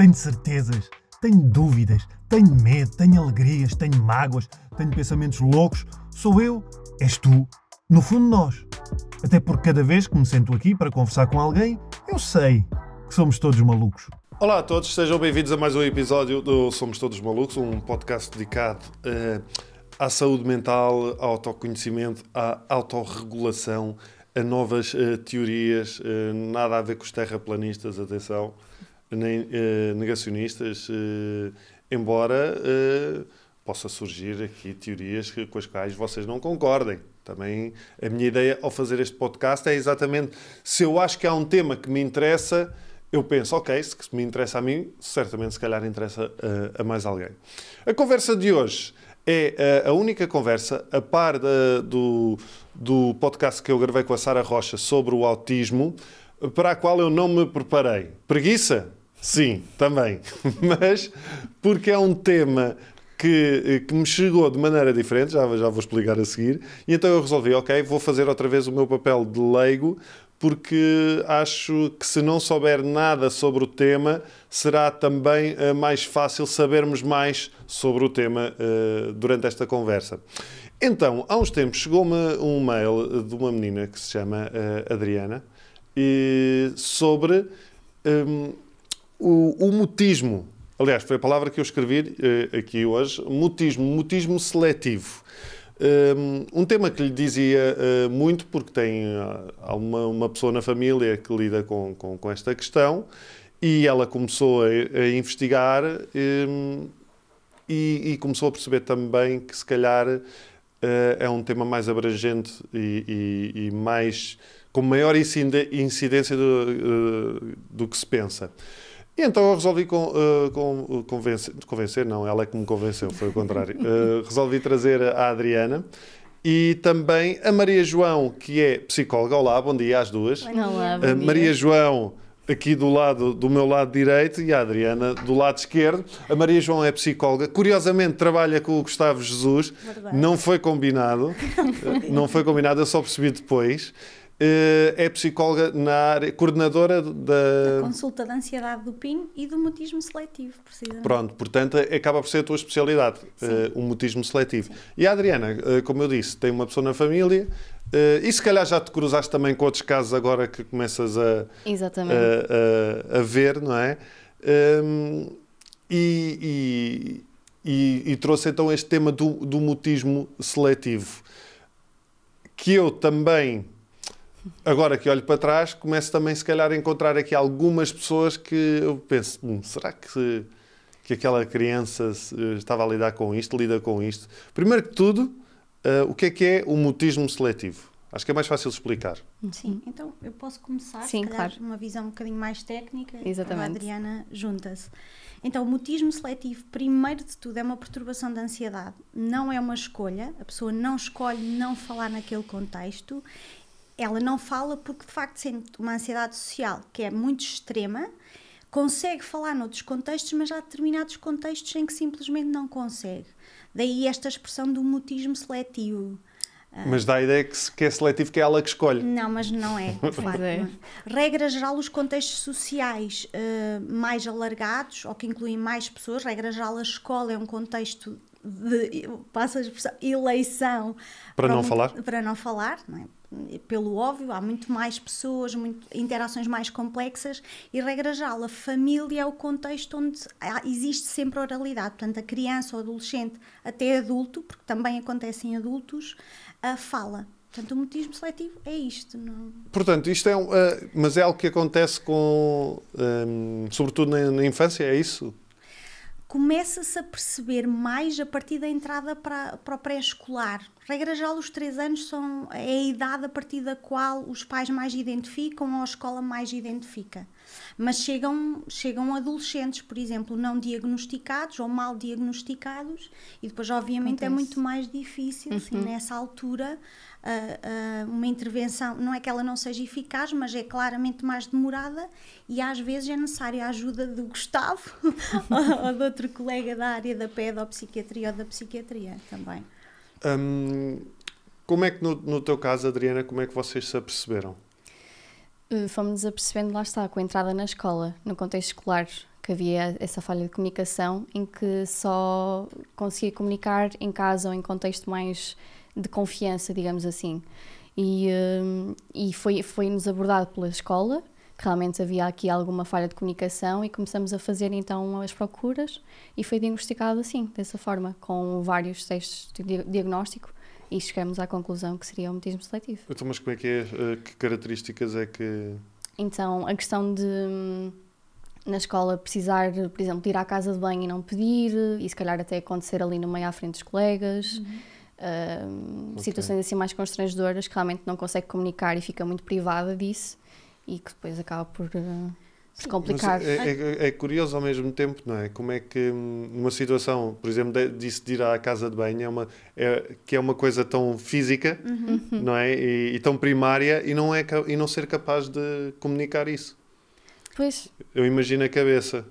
Tenho certezas, tenho dúvidas, tenho medo, tenho alegrias, tenho mágoas, tenho pensamentos loucos. Sou eu, és tu, no fundo nós. Até porque cada vez que me sento aqui para conversar com alguém, eu sei que somos todos malucos. Olá a todos, sejam bem-vindos a mais um episódio do Somos Todos Malucos, um podcast dedicado uh, à saúde mental, ao autoconhecimento, à autorregulação, a novas uh, teorias, uh, nada a ver com os terraplanistas, atenção, nem negacionistas, embora possa surgir aqui teorias com as quais vocês não concordem. Também a minha ideia ao fazer este podcast é exatamente se eu acho que há um tema que me interessa eu penso, ok, se me interessa a mim, certamente se calhar interessa uh, a mais alguém. A conversa de hoje é uh, a única conversa, a par da, do, do podcast que eu gravei com a Sara Rocha sobre o autismo, para a qual eu não me preparei. Preguiça? Sim, também. Mas porque é um tema que, que, me chegou de maneira diferente, já, já vou explicar a seguir, e então eu resolvi, ok, vou fazer outra vez o meu papel de leigo porque acho que se não souber nada sobre o tema, será também uh, mais fácil sabermos mais sobre o tema uh, durante esta conversa. Então, há uns tempos chegou-me um mail de uma menina que se chama uh, Adriana e sobre um, o, o mutismo. Aliás, foi a palavra que eu escrevi aqui hoje, mutismo, mutismo seletivo. Um tema que lhe dizia uh, muito, porque tem uh, uma, uma pessoa na família que lida com, com, com esta questão, e ela começou a, a investigar um, e, e, começou a perceber também que, se calhar, uh, é um tema mais abrangente e, e, e mais com maior incidência do, do que se pensa. E então eu resolvi com, uh, com, convencer, convencer, não, ela é que me convenceu, foi o contrário. Uh, resolvi trazer a Adriana e também a Maria João, que é psicóloga. Olá, bom dia às duas. Olá, bom dia. Maria João aqui do lado do meu lado direito e a Adriana do lado esquerdo. A Maria João é psicóloga. Curiosamente trabalha com o Gustavo Jesus. Verdade. Não foi combinado. não foi combinado, eu só percebi depois. Eh, é psicóloga na área, coordenadora da... da consulta de ansiedade do PIN e do mutismo seletivo, precisamente. Pronto, portanto, acaba por ser a tua especialidade, uh, o mutismo seletivo. Sim. E a Adriana, uh, como eu disse, tem uma pessoa na família uh, e se calhar já te cruzaste também com outros casos agora que começas a, a, a, a, ver, não é? Um, ehm, e, e, e, e, trouxe então este tema do, do mutismo seletivo, que eu também Agora que olho para trás, começo também, se calhar, a encontrar aqui algumas pessoas que eu penso: hum, será que, que aquela criança estava a lidar com isto, lida com isto? Primeiro que tudo, uh, o que é que é o mutismo seletivo? Acho que é mais fácil explicar. Sim, então eu posso começar, Sim, se claro. uma visão um bocadinho mais técnica. Exatamente. A Adriana junta-se. Então, o mutismo seletivo, primeiro de tudo, é uma perturbação da ansiedade. Não é uma escolha, a pessoa não escolhe não falar naquele contexto ela não fala porque de facto sente uma ansiedade social que é muito extrema, consegue falar noutros contextos, mas há determinados contextos em que simplesmente não consegue. Daí esta expressão do mutismo seletivo. Mas dá a ideia que, que é seletivo, que é ela que escolhe. Não, mas não é, de facto. É. Regra geral, os contextos sociais uh, mais alargados, ou que incluem mais pessoas, regra geral, a escola é um contexto de, passa a expressão, eleição. Para, para não um, falar? Para não falar, não é? Pelo óbvio, há muito mais pessoas, muito, interações mais complexas e, regra geral, a família é o contexto onde há, existe sempre oralidade. Portanto, a criança ou adolescente, até adulto, porque também acontece em adultos, a fala. Portanto, o mutismo seletivo é isto. Não... Portanto, isto é um, uh, mas é algo que acontece com, um, sobretudo na, na infância, é isso? Começa-se a perceber mais a partir da entrada para, para o pré-escolar. Regra geral, os três anos são é a idade a partir da qual os pais mais identificam ou a escola mais identifica. Mas chegam, chegam adolescentes, por exemplo, não diagnosticados ou mal diagnosticados, e depois, obviamente, é Acontece. é muito mais difícil, uhum. assim, nessa altura, uh, uh, uma intervenção, não é que ela não seja eficaz, mas é claramente mais demorada e às vezes é necessária a ajuda do Gustavo ou de outro colega da área da pedopsiquiatria ou da psiquiatria também. Hum, como é que no, no teu caso, Adriana, como é que vocês se aperceberam? Uh, fomos-nos apercebendo, lá está, com a entrada na escola, no contexto escolar, porque havia essa falha de comunicação em que só conseguia comunicar em casa ou em contexto mais de confiança, digamos assim. E, hum, e foi, foi-nos abordado pela escola, que realmente havia aqui alguma falha de comunicação e começamos a fazer então as procuras e foi diagnosticado assim, dessa forma, com vários testes de diagnóstico e chegamos à conclusão que seria o mutismo seletivo. Então, mas como é que é? Eh, que características é que... Então, a questão de na escola precisar, por exemplo, de ir à casa de banho e não pedir, e se calhar até acontecer ali no meio à frente dos colegas. Uhum uh, okay. situações assim mais constrangedoras que realmente não consegue comunicar e fica muito privada disso e que depois acaba por, uh, complicar. É, é, é, curioso ao mesmo tempo, não é? Como é que numa situação, por exemplo, disse de ir à casa de banho, é uma, é, que é uma coisa tão física, uhum. não é? E, e, tão primária e não, é, e não ser capaz de comunicar isso. Pois. Eu imagino a cabeça.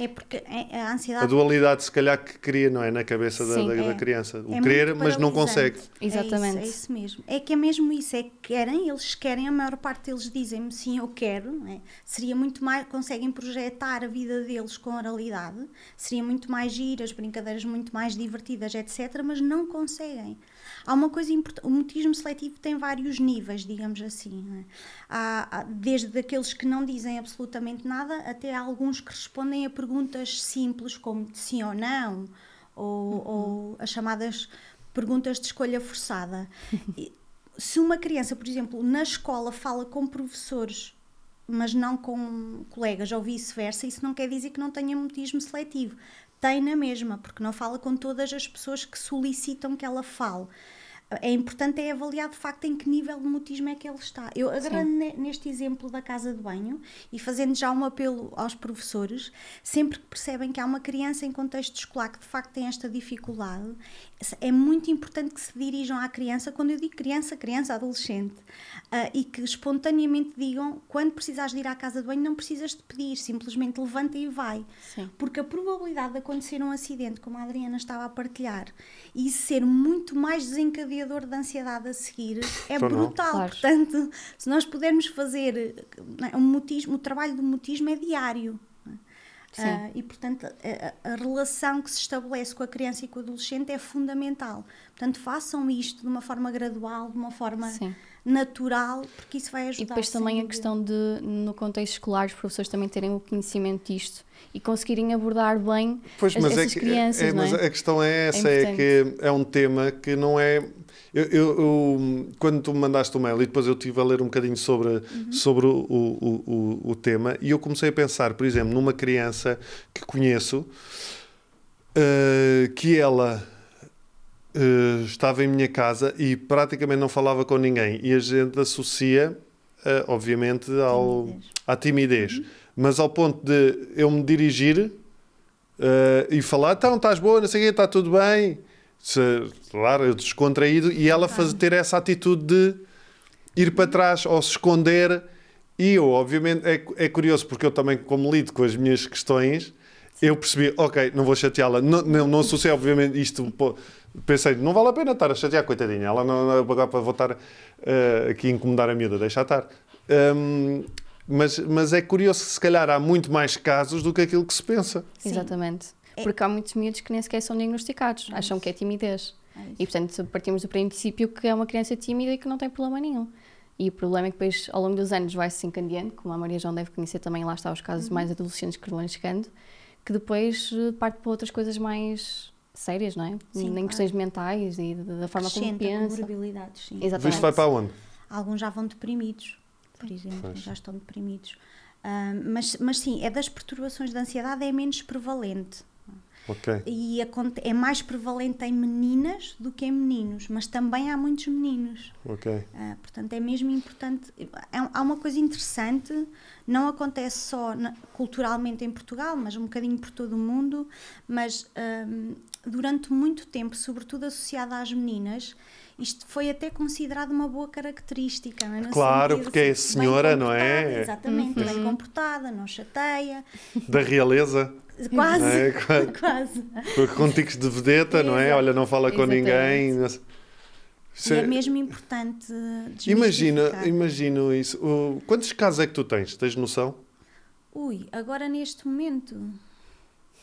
É porque a ansiedade. A dualidade, se calhar, que cria, não é? Na cabeça da, da, é. da, criança. O é querer, mas não consegue. Exatamente. É isso, é isso, mesmo. É que é mesmo isso. É que querem, eles querem, a maior parte deles dizem-me sim, eu quero. É? Seria muito mais. Conseguem projetar a vida deles com oralidade. Seria muito mais giras, brincadeiras muito mais divertidas, etc. Mas não conseguem. Há uma coisa importante, o mutismo seletivo tem vários níveis, digamos assim. É? Há, desde aqueles que não dizem absolutamente nada até alguns que respondem a perguntas simples como sim ou não, ou, uhum. ou as chamadas perguntas de escolha forçada. Se uma criança, por exemplo, na escola fala com professores mas não com colegas ou vice-versa, isso não quer dizer que não tenha mutismo seletivo. Tem na mesma, porque não fala com todas as pessoas que solicitam que ela fale é importante é avaliar de facto em que nível de mutismo é que ele está. Eu agarrando neste exemplo da casa de banho e fazendo já um apelo aos professores, sempre que percebem que há uma criança em contexto escolar que de facto tem esta dificuldade, é muito importante que se dirijam à criança, quando eu digo criança, criança, adolescente, uh, e que espontaneamente digam quando precisares de ir à casa de banho não precisas de pedir, simplesmente levanta e vai. Sim. Porque a probabilidade de acontecer um acidente, como a Adriana estava a partilhar, e ser muito mais desencadeador de ansiedade a seguir é então brutal. Claro. Portanto, se nós pudermos fazer é, um mutismo, o trabalho do mutismo é diário. Uh, e, portanto, a, a, relação que se estabelece com a criança e com o adolescente é fundamental. Portanto, façam isto de uma forma gradual, de uma forma Sim. natural, porque isso vai ajudar. E depois também a questão de, no contexto escolar, os professores também terem o conhecimento disto e conseguirem abordar bem pois, as, essas é que, crianças. É, é, mas a questão é essa: é, é que é um tema que não é eu, eu, eu, quando tu me mandaste o mail e depois eu estive a ler um bocadinho sobre, uhum. sobre o, o, o, o, tema e eu comecei a pensar, por exemplo, numa criança que conheço uh, que ela uh, estava em minha casa e praticamente não falava com ninguém e a gente associa, uh, obviamente, ao, timidez. à timidez. Uhum. Mas ao ponto de eu me dirigir e falar, então estás boa, não sei o quê, está tudo bem claro, descontraído, e ela faz, ter essa atitude de ir para trás ou se esconder. E eu, obviamente, é, é curioso, porque eu também, como lido com as minhas questões, eu percebi, ok, não vou chateá-la. Não, não, não associei, obviamente, isto. Pensei, não vale a pena estar a chatear, coitadinha. Ela não, não para voltar uh, aqui incomodar a miúda, deixa estar. Um, mas, mas é curioso que, se calhar, há muito mais casos do que aquilo que se pensa. Sim. Exatamente. É. Porque há muitos miúdos que nem sequer são diagnosticados, é acham que é timidez. É e portanto partimos do princípio que é uma criança tímida e que não tem problema nenhum. E o problema é que depois, ao longo dos anos, vai-se encandeando, como a Maria João deve conhecer também, lá está os casos uhum. mais adolescentes que vão chegando, que depois eh, parte para outras coisas mais sérias, não é? Sim, em questões mentais e da forma como pensa. vulnerabilidades, sim. Exatamente. Isto vai para onde? Alguns já vão deprimidos, por exemplo, pois. já estão deprimidos. Uh, mas, mas sim, é das perturbações de ansiedade é menos prevalente. Okay. E é mais prevalente em meninas do que em meninos, mas também há muitos meninos. Okay. Uh, portanto, é mesmo importante. É, há uma coisa interessante, não acontece só na, culturalmente em Portugal, mas um bocadinho por todo o mundo, mas um, durante muito tempo, sobretudo associada às meninas, isto foi até considerado uma boa característica. Não é? claro, porque é senhora, não é? Exatamente, uhum. bem comportada, não chateia. Da realeza. Quase, é? quase. Com tiques de vedeta, não é? Olha, não fala com ninguém. E é mesmo importante Imagina, imagino isso. quantos casos é que tu tens? Tens noção? Ui, agora neste momento.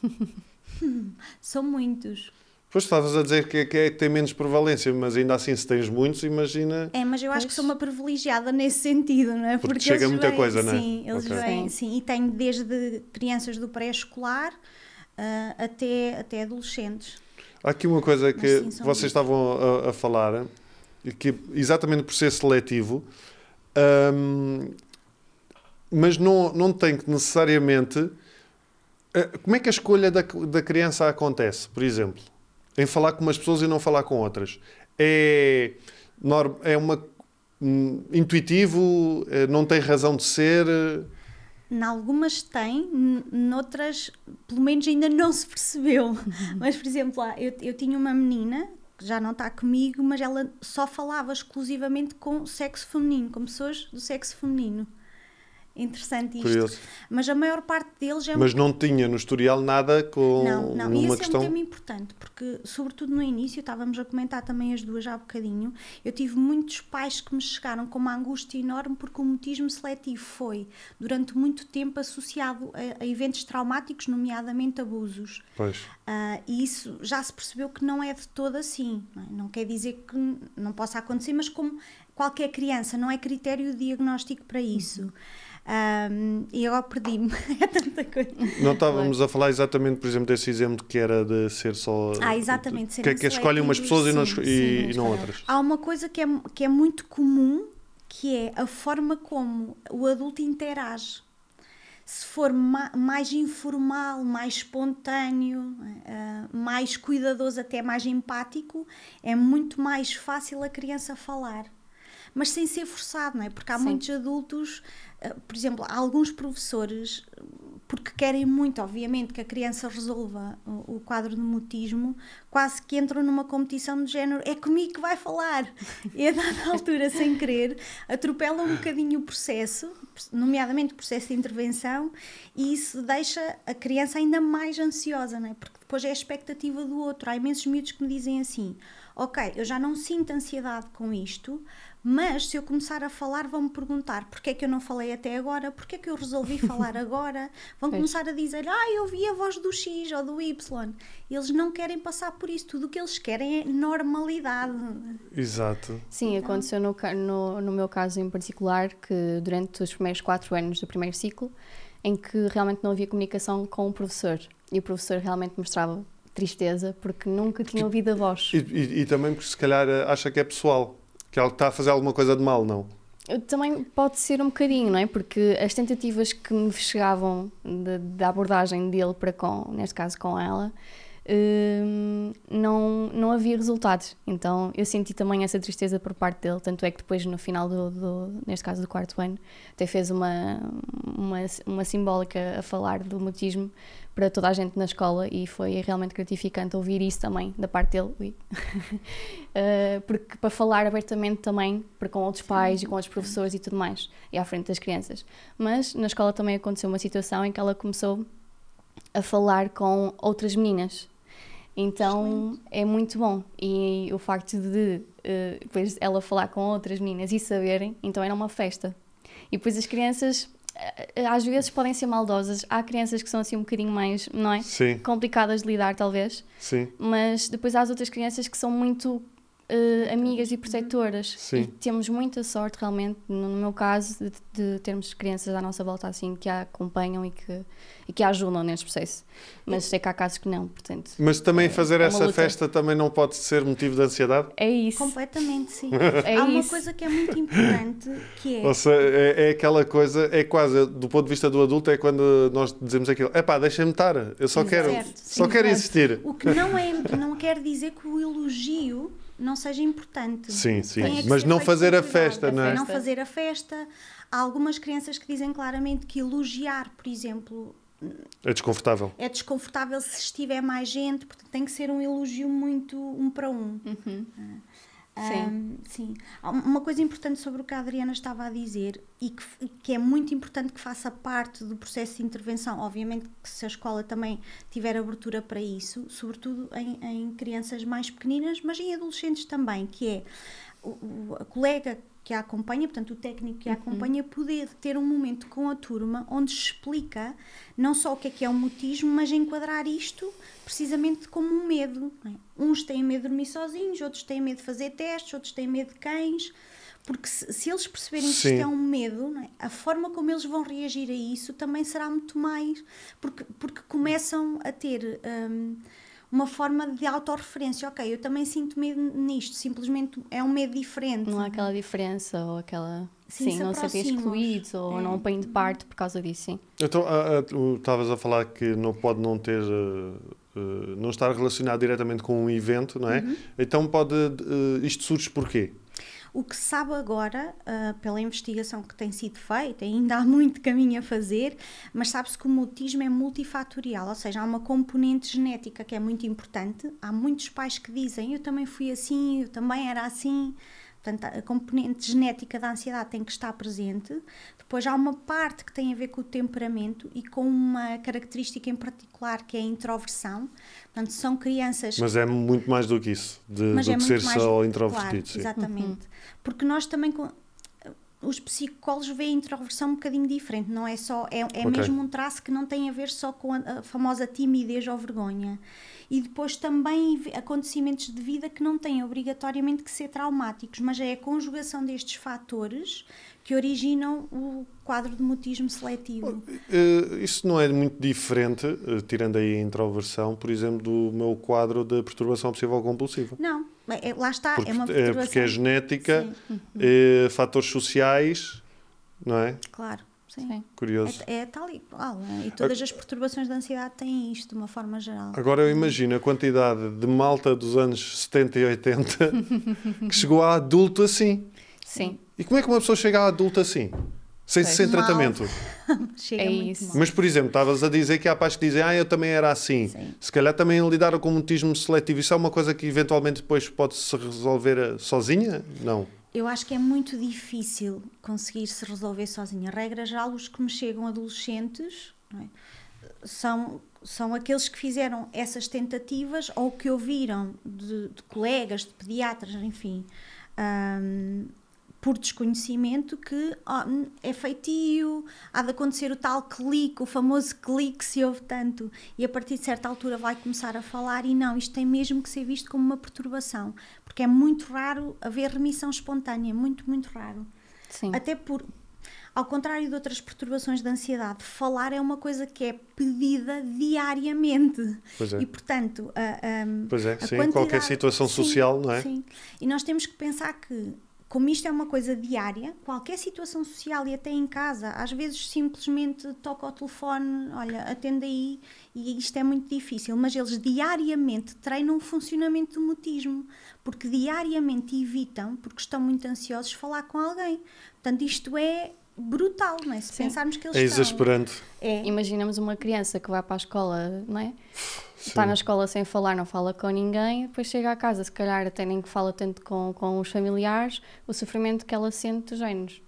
São muitos. Pois estavas a dizer que, que, é, que tem menos prevalência, mas ainda assim, se tens muitos, imagina. É, mas eu acho pois. que sou uma privilegiada nesse sentido, não é? Porque, Porque chega muita vêm, coisa, não é? Sim, eles okay. vêm, sim. E tenho desde crianças do pré-escolar uh, até, até adolescentes. Há aqui uma coisa que sim, vocês estavam a, a, falar, que exatamente por ser seletivo, um, mas não, não tem que necessariamente. Eh, como é que a escolha da, da criança acontece, por exemplo? Em falar com umas pessoas e não falar com outras. É, é uma um, intuitivo, eh, não tem razão de ser. Em algumas tem, noutras, pelo menos ainda não se percebeu. mas, por exemplo, lá, eu, eu tinha uma menina que já não está comigo, mas ela só falava exclusivamente com sexo feminino, com pessoas do sexo feminino. Interessante isto. Curioso. Mas a maior parte deles é. Mas não tinha no historial nada com. Não, não. E esse questão... é um tema importante, porque, sobretudo no início, estávamos a comentar também as duas já há bocadinho. Eu tive muitos pais que me chegaram com uma angústia enorme porque o mutismo seletivo foi, durante muito tempo, associado a, a eventos traumáticos, nomeadamente abusos. Pois. Uh, e isso já se percebeu que não é de todo assim. Não, é? não quer dizer que não possa acontecer, mas como qualquer criança, não é critério diagnóstico para isso. Uhum. Um, e agora perdi-me. é tanta coisa. Não estávamos a falar exatamente, por exemplo, desse exemplo que era de ser só. Ah, exatamente. Que, é que escolhem umas pessoas sim, e não, sim, e, sim, não outras. Há uma coisa que é, que é muito comum que é a forma como o adulto interage. Se for ma mais informal, mais espontâneo, uh, mais cuidadoso, até mais empático, é muito mais fácil a criança falar mas sem ser forçado, não é? Porque há Sim. muitos adultos, eh, por exemplo, há alguns professores, porque querem muito, obviamente, que a criança resolva o, quadro de mutismo, quase que entram numa competição de género, é comigo que vai falar. E a dada altura, sem querer, atropelam um bocadinho o processo, nomeadamente o processo de intervenção, e isso deixa a criança ainda mais ansiosa, não é? Porque depois é a expectativa do outro. Há imensos miúdos que me dizem assim: ok, eu já não sinto ansiedade com isto, mas se eu começar a falar, vão-me perguntar porque é que eu não falei até agora, porque é que eu resolvi falar agora. Vão começar a dizer, ah, eu vi a voz do X ou do Y. Eles não querem passar por isso, tudo o que eles querem é normalidade. Exato. Sim, então, aconteceu no, no, no meu caso em particular, que durante os primeiros quatro anos do primeiro ciclo, em que realmente não havia comunicação com o professor. E o professor realmente mostrava tristeza porque nunca tinha ouvido a voz. E, e, e também porque se calhar acha que é pessoal que ela está a fazer alguma coisa de mal, não? Também pode ser um bocadinho, não é? Porque as tentativas que me chegavam da abordagem dele para com, neste caso com ela, hum, não, não havia resultados. Então eu senti também essa tristeza por parte dele. Tanto é que depois, no final do, do neste caso do quarto ano, até fez uma, uma, uma simbólica a falar do mutismo para toda a gente na escola e foi realmente gratificante ouvir isso também da parte dele. uh, porque para falar abertamente também para com outros pais e com outros professores e tudo mais, e à frente das crianças. Mas na escola também aconteceu uma situação em que ela começou a falar com outras meninas. Então Excelente. é muito bom. E o facto de uh, depois ela falar com outras meninas e saberem, então era uma festa. E depois as crianças às vezes podem ser maldosas. Há crianças que são assim um bocadinho mais, não é? Sim. Complicadas de lidar, talvez. Sim. Mas depois há as outras crianças que são muito uh, amigas e protetoras. Sim. E temos muita sorte, realmente, no, meu caso, de, de, termos crianças à nossa volta assim que a acompanham e que, e que a ajudam neste processo. Mas sei que há casos que não, portanto. Mas também é, fazer é essa luta. festa também não pode ser motivo de ansiedade? É isso. Completamente, sim. é há isso. uma coisa que é muito importante que é. Ou seja, é, é, aquela coisa, é quase, do ponto de vista do adulto, é quando nós dizemos aquilo: é pá, deixa-me estar, eu só quero, certo, só sim, quero existir. O que não, é, não quer dizer que o elogio não seja importante. Sim, sim. É Mas não fazer a festa, não é? Não fazer a festa. Há algumas crianças que dizem claramente que elogiar, por exemplo, é desconfortável. É desconfortável se estiver mais gente, porque tem que ser um elogio muito um para um. Uhum. Sim. Um, sim. Uma coisa importante sobre o que a Adriana estava a dizer e que, que é muito importante que faça parte do processo de intervenção, obviamente que se a escola também tiver abertura para isso, sobretudo em, em crianças mais pequeninas, mas em adolescentes também, que é o, a colega que a acompanha, portanto, o técnico Uhum. que a acompanha, poder ter um momento com a turma onde explica não só o que é que é o mutismo, mas enquadrar isto precisamente como um medo. é? Uns têm medo de dormir sozinhos, outros têm medo de fazer testes, outros têm medo de cães. Porque se, se eles perceberem que Sim. isto é um medo, é? a forma como eles vão reagir a isso também será muito mais. Porque, porque começam a ter hum, uma forma de autorreferência. Ok, eu também sinto medo nisto, simplesmente é um medo diferente. Não há aquela diferença ou aquela. Sim, Sim, se não se vê aproximam. excluídos ou É. não põem de parte por causa disso, sim. Então, tu estavas a falar que não pode não ter, ah, ah, não estar relacionado diretamente com um evento, não é? Uhum. Então pode, ah, isto surge porquê? O que se sabe agora, ah, pela investigação que tem sido feita, ainda há muito caminho a fazer, mas sabe-se que o mutismo é multifatorial, ou seja, há uma componente genética que é muito importante. Há muitos pais que dizem: Eu também fui assim, eu também era assim. Portanto, a componente genética da ansiedade tem que estar presente. Depois há uma parte que tem a ver com o temperamento e com uma característica em particular que é a introversão. Portanto, são crianças Mas é muito mais do que isso, de, do é que muito ser mais só claro, introvertido. sim. exatamente. Porque nós também com- os psicólogos veem a introversão um bocadinho diferente, não é só é, é Ok. mesmo um traço que não tem a ver só com a, a famosa timidez ou vergonha. E depois também acontecimentos de vida que não têm obrigatoriamente que ser traumáticos, mas é a conjugação destes fatores que originam o quadro de mutismo seletivo. Eh, isso não é muito diferente, eh, tirando aí a introversão, por exemplo, do meu quadro de perturbação obsessiva compulsiva. Não, é- é- lá está, Porque é uma é, perturbação. porque é genética, eh, fatores sociais, não é? claro, sim. Sim. Curioso. É, é tal e qual. né? E todas as perturbações da ansiedade têm isto de uma forma geral. Agora eu imagino a quantidade de malta dos anos 70 e 80 que chegou a adulto assim. Sim, E como é que uma pessoa chega a adulto assim? Sem, Pois. sem Mal. tratamento? Chega É muito isso. mal. Mas, por exemplo, estavas a dizer que há pais que dizem ah, eu também era assim. Sim. Se calhar também lidaram com mutismo seletivo. Isso é uma coisa que eventualmente depois pode-se resolver eh, sozinha? Não. Eu acho que é muito difícil conseguir se resolver sozinha. Regra geral, os que me chegam adolescentes não é? são, são aqueles que fizeram essas tentativas ou que ouviram de, de colegas, de pediatras, enfim, ahm, por desconhecimento que n- é feitio, há de acontecer o tal clique, o famoso clique que se ouve tanto, e a partir de certa altura vai começar a falar, e não, isto tem mesmo que ser visto como uma perturbação, porque é muito raro haver remissão espontânea, muito, muito raro. sim. Até por, ao contrário de outras perturbações de ansiedade, falar é uma coisa que é pedida diariamente. Pois é. E, portanto, a, a- Pois é, a sim, qualquer situação Sim, social, não é? Sim. E nós temos que pensar que, como isto é uma coisa diária, qualquer situação social e até em casa, às vezes simplesmente toca ao telefone, olha, atende aí, e isto é muito difícil, mas eles diariamente treinam o funcionamento do mutismo, porque diariamente evitam, porque estão muito ansiosos, falar com alguém. Portanto, isto é brutal, não é? Se Sim. pensarmos que eles É estão... exasperante. É, Imaginamos uma criança que vai para a escola, não é? Está na escola sem falar, não fala com ninguém, depois chega à casa, se calhar até nem que fala tanto com, com os familiares, o sofrimento que ela sente dos géneros,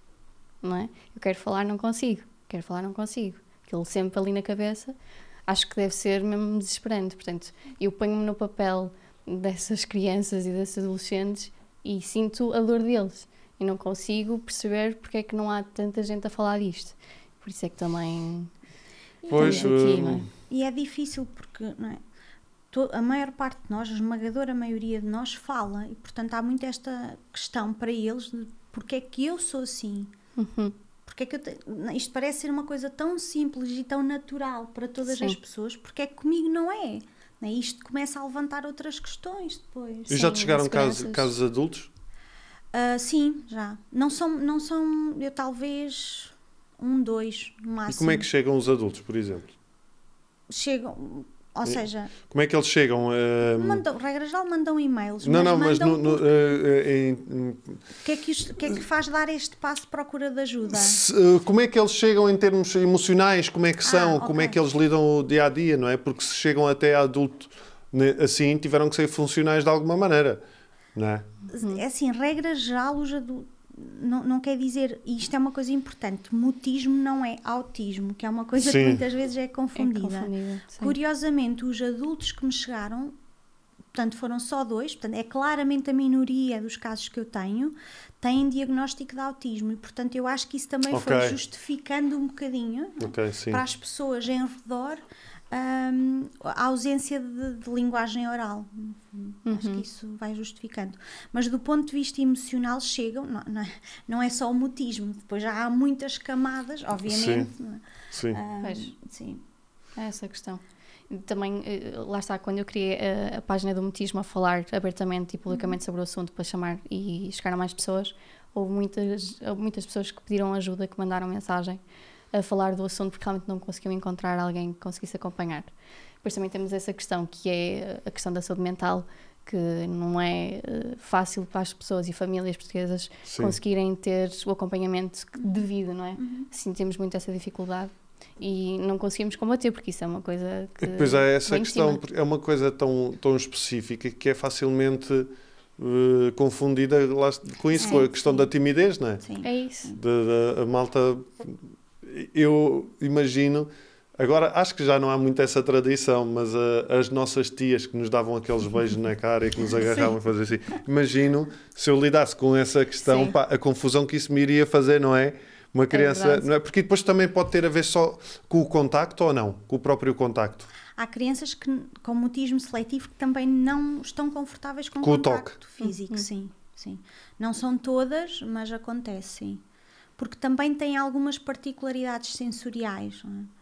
não é? Eu quero falar, não consigo, quero falar, não consigo. Aquilo sempre ali na cabeça, acho que deve ser mesmo desesperante. Portanto, eu ponho-me no papel dessas crianças e desses adolescentes e sinto a dor deles e não consigo perceber porque é que não há tanta gente a falar disto. Por isso é que também Pois, hum, E é difícil porque não é? A maior parte de nós, a esmagadora maioria de nós, fala e, portanto, há muito esta questão para eles de porque é que eu sou assim. Uhum. Porque é que eu te- Isto parece ser uma coisa tão simples e tão natural para todas as Sim. pessoas, porque é que comigo não é? Não é? Isto começa a levantar outras questões depois. E já te chegaram casos, casos adultos? Ah, sim, já. Não são, não são, eu talvez um, dois, no máximo. E como é que chegam os adultos, por exemplo? chegam? Ou seja, Como é que eles chegam? hum, mandam, regra geral, mandam e-mails. não, não, mas no, no, em- O que, é que que é que faz dar este passo de procura de ajuda? se- eh, como é que eles chegam em termos emocionais? Como é que são? Ah, Como é que eles lidam o dia a dia, não é? Porque se chegam até adulto né, assim, tiveram que ser funcionais de alguma maneira, não é? É assim, regra geral, os adultos. Não, não quer dizer, e isto é uma coisa importante, mutismo não é autismo, que é uma coisa Sim. que muitas vezes é é confundida. confundida. sim. Curiosamente, os adultos que me chegaram portanto foram só dois, portanto é claramente a minoria dos casos que eu tenho, têm diagnóstico de autismo e portanto eu acho que isso também Ok. foi justificando um bocadinho Ok, sim. para as pessoas em redor hum, a ausência de, de linguagem oral. Acho que isso vai justificando. Mas do ponto de vista emocional chegam, não, não é, não é só o mutismo, depois já há muitas camadas, obviamente. não é? Sim. Hum, Pois. sim. É essa a questão. Também, eh, lá está, quando eu criei a, a página do mutismo a falar abertamente e publicamente sobre o assunto para chamar e chegar a mais pessoas, houve muitas, houve muitas pessoas que pediram ajuda, que mandaram mensagem a falar do assunto porque realmente não conseguiam encontrar alguém que conseguisse acompanhar. Depois também temos essa questão que é a questão da saúde mental, que não é eh, fácil para as pessoas e famílias portuguesas Sim. conseguirem ter o acompanhamento devido, não é? Sentimos muito essa dificuldade e não conseguimos combater, porque isso é uma coisa que. E depois há essa de questão, é uma coisa tão, tão específica que é facilmente eh, confundida lá com isso, É, com a questão sim. da timidez, não é? Sim. É isso. Da, da- a malta. Eu imagino. Agora, acho que já não há muito essa tradição, mas ah, as nossas tias que nos davam aqueles beijos na cara e que nos agarravam e fazer assim. Imagino se eu lidasse com essa questão, pá, a confusão que isso me iria fazer, não é? Uma criança, verdade. não é? Porque depois também pode ter a ver só com o contacto ou não, com o próprio contacto. Há crianças que, com mutismo seletivo que também não estão confortáveis com, Com o contacto toque. físico, sim, sim. Não são todas, mas acontece, sim. Porque também têm algumas particularidades sensoriais. é?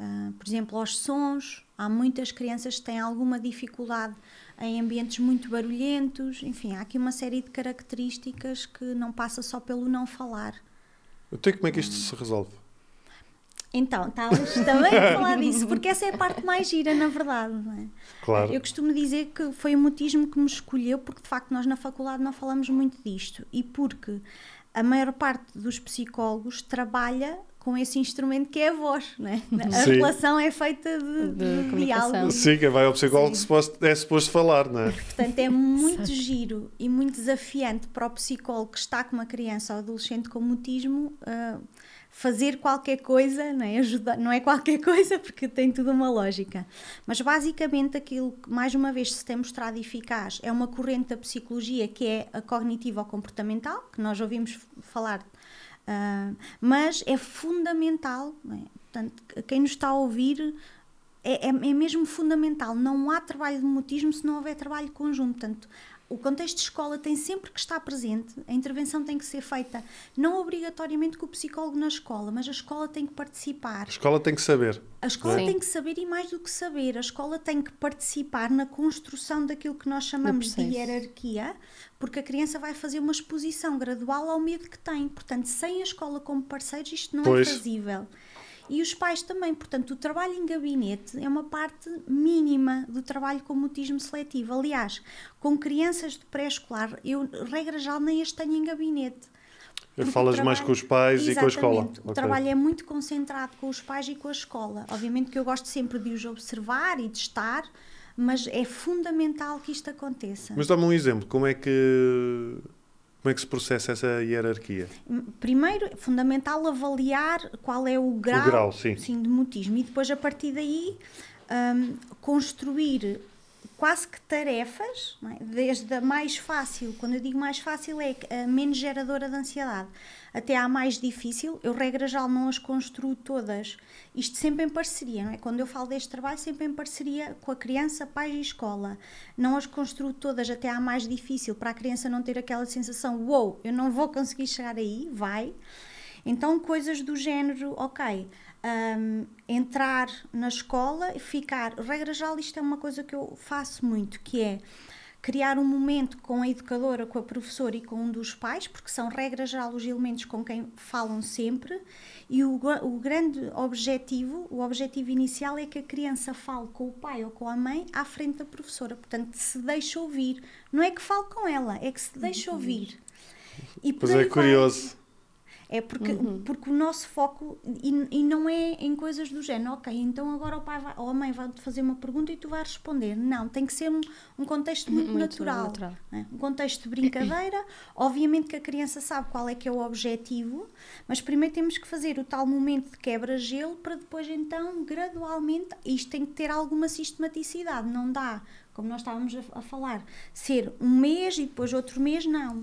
Ah, por exemplo, aos sons, há muitas crianças que têm alguma dificuldade em ambientes muito barulhentos, enfim, há aqui uma série de características que não passa só pelo não falar. Então, como é que isto se resolve? Então, estávamos também a falar disso, porque essa é a parte mais gira, na verdade. É? Claro. Eu costumo dizer que foi o mutismo que me escolheu, porque de facto nós na faculdade não falamos muito disto e porque a maior parte dos psicólogos trabalha com esse instrumento que é a voz. Não é? A Sim. relação é feita de, De de diálogo. Sim, quem vai ao psicólogo Sim. suposto- é suposto falar, não é? Portanto, é muito giro e muito desafiante para o psicólogo que está com uma criança ou adolescente com mutismo ah, fazer qualquer coisa, não é? Ajudar, não é qualquer coisa porque tem tudo uma lógica. Mas basicamente aquilo que mais uma vez se tem mostrado eficaz é uma corrente da psicologia que é a cognitivo-comportamental, que nós ouvimos falar, ah, mas é fundamental, é? Portanto, quem nos está a ouvir é, é, é mesmo fundamental. Não há trabalho de mutismo se não houver trabalho conjunto. Portanto, o contexto de escola tem sempre que estar presente, a intervenção tem que ser feita, não obrigatoriamente com o psicólogo na escola, mas a escola tem que participar. A escola tem que saber. A escola Sim. tem que saber e mais do que saber, a escola tem que participar na construção daquilo que nós chamamos de hierarquia, porque a criança vai fazer uma exposição gradual ao medo que tem. Portanto, sem a escola como parceiros, isto não Pois. é fazível. E os pais também, portanto, o trabalho em gabinete é uma parte mínima do trabalho com mutismo seletivo. Aliás, com crianças de pré-escolar, eu, regra geral, nem as tenho em gabinete. Porque Falas mais trabalho- com os pais e com a escola. O Ok. trabalho é muito concentrado com os pais e com a escola. Obviamente que eu gosto sempre de os observar e de estar, mas é fundamental que isto aconteça. Mas dá-me um exemplo, como é que como é que se processa essa hierarquia? Primeiro, é fundamental avaliar qual é o grau, grau, sim. de mutismo e depois, a partir daí, hum, construir quase que tarefas, é? desde a mais fácil, quando eu digo mais fácil é a menos geradora de ansiedade, até à mais difícil, eu regra geral não as construo todas, isto sempre em parceria, não é? Quando eu falo deste trabalho, sempre em parceria com a criança, pais e escola, não as construo todas até à mais difícil, para a criança não ter aquela sensação, uou, wow, eu não vou conseguir chegar aí, vai, então, coisas do género, ok, hum, entrar na escola e ficar. Regra geral, isto é uma coisa que eu faço muito, que é criar um momento com a educadora, com a professora e com um dos pais, porque são, regra geral, os elementos com quem falam sempre, e o, o grande objetivo, o objetivo inicial é que a criança fale com o pai ou com a mãe à frente da professora, portanto, se deixa ouvir. Não é que fale com ela, é que se deixa ouvir. E Pois é curioso. É porque, porque o nosso foco, e, e não é em coisas do género, ok, então agora o pai vai, ou a mãe vai te fazer uma pergunta e tu vais responder. Não, tem que ser um, um contexto muito, Muito natural. natural. né? Um contexto de brincadeira. Obviamente que a criança sabe qual é que é o objetivo, mas primeiro temos que fazer o tal momento de quebra-gelo para depois então, gradualmente, isto tem que ter alguma sistematicidade. Não dá como nós estávamos a, a falar, ser um mês e depois outro mês, não.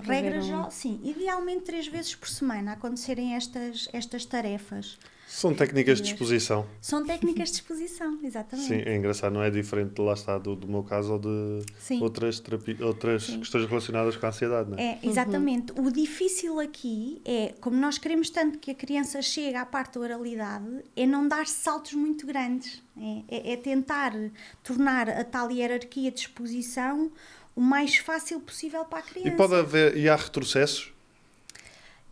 Regra um- geral, sim, idealmente três vezes por semana acontecerem estas, estas tarefas. São técnicas de exposição. São técnicas de exposição, exatamente. Sim, é engraçado, não é diferente, lá está, do, do meu caso ou de Sim. outras, terapi- outras questões relacionadas com a ansiedade, não é? É, exatamente. O difícil aqui é, como nós queremos tanto que a criança chegue à parte da oralidade, é não dar saltos muito grandes. É, é- é tentar tornar a tal hierarquia de exposição o mais fácil possível para a criança. E pode haver, e há retrocessos?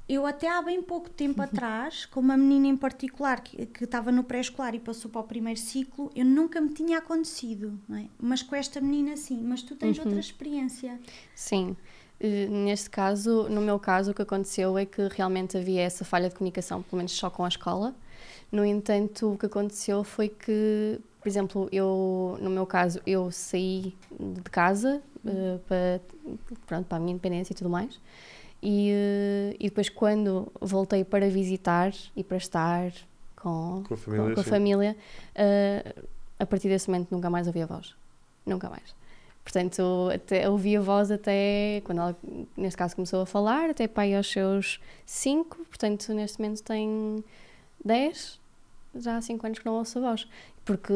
Eu até há bem pouco tempo atrás, com uma menina em particular que, que estava no pré-escolar e passou para o primeiro ciclo, eu nunca me tinha acontecido, não é? Mas com esta menina sim, mas tu tens outra experiência. Sim. Neste caso, no meu caso, o que aconteceu é que realmente havia essa falha de comunicação, pelo menos só com a escola. No entanto, o que aconteceu foi que, por exemplo, eu, no meu caso, eu saí de casa eh, para, pronto, para a minha independência e tudo mais. E, eh, e depois, quando voltei para visitar e para estar com, Com a família, com a sim. família, eh, a partir desse momento nunca mais ouvi a voz. Nunca mais. Portanto, até, ouvi a voz até quando ela, neste caso, começou a falar, até para aí aos seus 5, portanto, neste momento tem 10, já há 5 anos que não ouço a voz. Porque,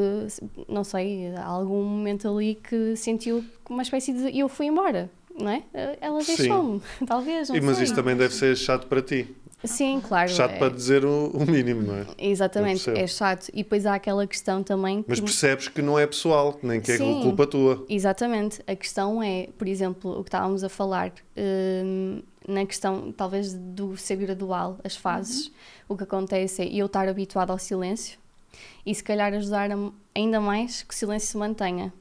não sei, há algum momento ali que sentiu uma espécie de. Eu fui embora, não é? Ela Sim. deixou-me, talvez. Não E, mas sei. isso também deve ser chato para ti. Sim, claro. Chato é- para dizer o, o mínimo, não é? Exatamente, é chato. E depois há aquela questão também que. Mas percebes que não é pessoal, nem que é Sim. culpa tua. Exatamente. A questão é, por exemplo, o que estávamos a falar hum, na questão, talvez, do ser gradual, as fases. O que acontece é eu estar habituado ao silêncio e se calhar ajudar ainda mais que o silêncio se mantenha.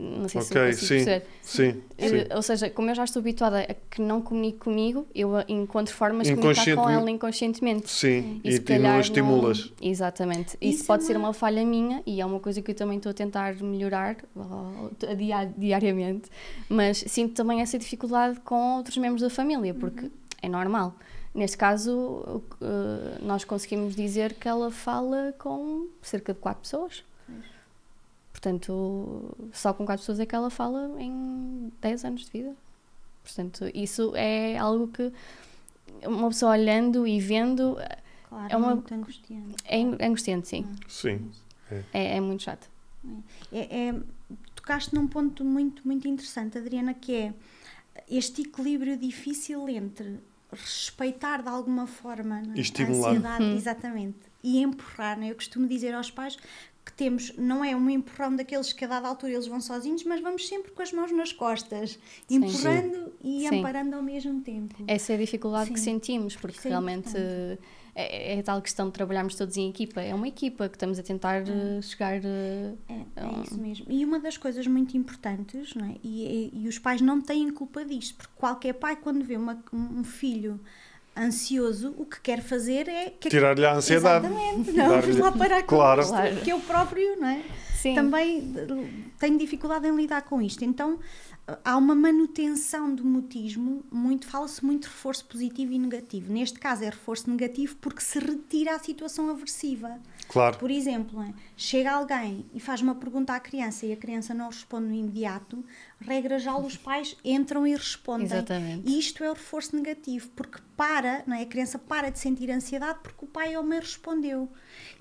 Não sei se Ok, eu consigo sim. perceber. Sim, sim. Ou seja, como eu já estou habituada a que não comunique comigo, eu encontro formas de comunicar com ela inconscientemente. Sim, E e, se tu não a estimulas. não- Exatamente. Isso, Isso pode é ser uma- falha minha e é uma coisa que eu também estou a tentar melhorar diariamente. Mas sinto também essa dificuldade com outros membros da família, porque é normal. Neste caso, eh, nós conseguimos dizer que ela fala com cerca de quatro pessoas. Portanto, só com quatro pessoas é que ela fala em 10 anos de vida. Portanto, isso é algo que uma pessoa olhando e vendo Claro, É uma- muito angustiante. é ang- angustiante, sim. Sim. É, é muito chato. É, é- tocaste num ponto muito, muito interessante, Adriana, que é este equilíbrio difícil entre respeitar de alguma forma não é? E estimular. a ansiedade, exatamente, e empurrar. não é? Eu costumo dizer aos pais que temos, não é um empurrão daqueles que a dada altura eles vão sozinhos, mas vamos sempre com as mãos nas costas, Sim. empurrando e Sim. amparando ao mesmo tempo. Essa é a dificuldade que Sim. sentimos, porque é realmente importante. é, é a tal questão de trabalharmos todos em equipa. É uma equipa que estamos a tentar eh, chegar. eh, É, é Ah. isso mesmo. E uma das coisas muito importantes, não é? e, e, e os pais não têm culpa disto, porque qualquer pai, quando vê uma- um filho ansioso, o que quer fazer é. Que, Tirar-lhe a ansiedade. Exatamente, não, vamos lá parar com Claro. isto, Claro. que eu próprio, não é? Sim. Também eh, tenho dificuldade em lidar com isto. Então há uma manutenção do mutismo, muito, fala-se muito de reforço positivo e negativo. Neste caso é reforço negativo porque se retira a situação aversiva. Claro. Por exemplo, é, chega alguém e faz uma pergunta à criança e a criança não responde no imediato, regra já os pais entram e respondem. Exatamente. E isto é o reforço negativo, porque para, não é? a criança para de sentir ansiedade porque o pai ou a mãe respondeu.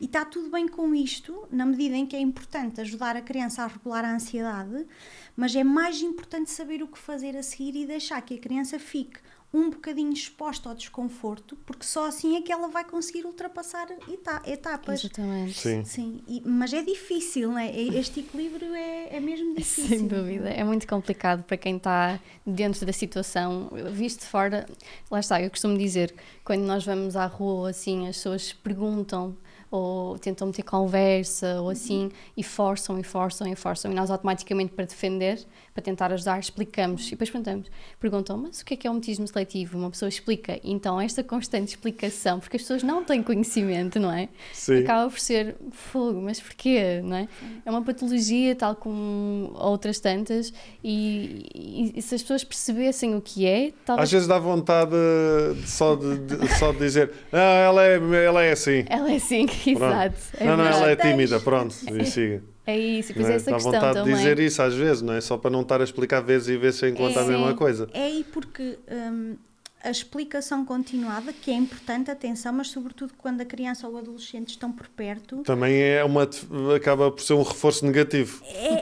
E está tudo bem com isto, na medida em que é importante ajudar a criança a regular a ansiedade, mas é mais importante saber o que fazer a seguir e deixar que a criança fique um bocadinho exposta ao desconforto, porque só assim é que ela vai conseguir ultrapassar eta- etapas. Exatamente. Sim. Sim, e- mas é difícil, não é? Este equilíbrio é, é mesmo difícil. Sem dúvida, é muito complicado para quem está dentro da situação, visto de fora. Lá está, eu costumo dizer, quando nós vamos à rua assim, as pessoas perguntam ou tentam meter conversa ou assim e forçam e forçam e forçam e nós automaticamente para defender, para tentar ajudar, explicamos e depois perguntamos, perguntam, mas o que é que é o mutismo seletivo? Uma pessoa explica, então esta constante explicação, porque as pessoas não têm conhecimento, não é? Sim. acaba por ser fogo, mas porquê, não é? É uma patologia tal como outras tantas e, e- e se as pessoas percebessem o que é, Às talvez vezes dá vontade de- só, de, de- só de dizer ah, ela, é, ela é assim. ela é assim. exato. é não, não, ela é tímida, pronto, e siga. É isso, e depois Não é é? essa Dá questão vontade também. de dizer isso às vezes, não é? Só para não estar a explicar vezes e vezes sem contar a Sim. mesma coisa. É aí porque hum, a explicação continuada, que é importante, atenção, mas sobretudo quando a criança ou o adolescente estão por perto, Também é uma, acaba por ser um reforço negativo. é, é,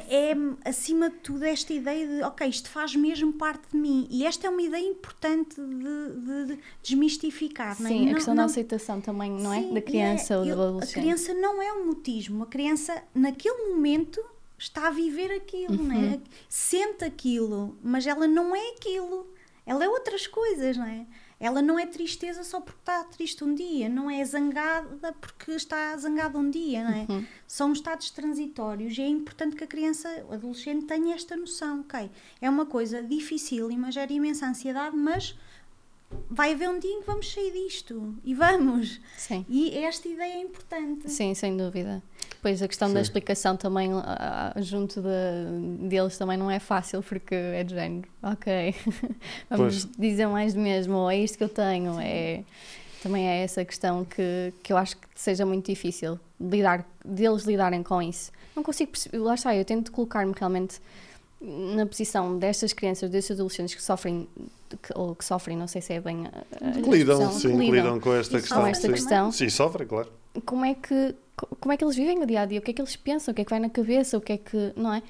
acima de tudo esta ideia de ok, isto faz mesmo parte de mim. E esta é uma ideia importante de, de- de desmistificar, não é? Sim, a Não- questão não- da aceitação também, não é? Sim, Da e criança é- ou do adolescente. A criança não é um mutismo, a criança naquele momento está a viver aquilo, não Uhum. é? sente aquilo, mas ela não é aquilo, ela é outras coisas, não é? Ela não é tristeza só porque está triste um dia, não é zangada porque está zangada um dia, não é? Uhum. São estados transitórios e é importante que a criança, o adolescente, tenha esta noção, ok? É uma coisa difícil e gera imensa ansiedade, mas vai haver um dia em que vamos sair disto e vamos. Sim. E esta ideia é importante. Sim, sem dúvida. Depois a questão da Sim. explicação também ah, junto de- deles também não é fácil porque é de género, ok, vamos Pois. dizer mais do mesmo, ou é isto que eu tenho, é, também é essa questão que, que eu acho que seja muito difícil lidar, deles lidarem com isso. Não consigo perceber, lá está, eu tento colocar-me realmente na posição destas crianças, destes adolescentes que sofrem, que- ou que sofrem, não sei se é bem a, a Que lidam, expressão, sim, que que lidam com esta E questão. sofrem esta sim. questão. Sim, sofrem, claro. como é que como é que eles vivem o dia a dia, o que é que eles pensam, o que é que vai na cabeça, o que é que, não é?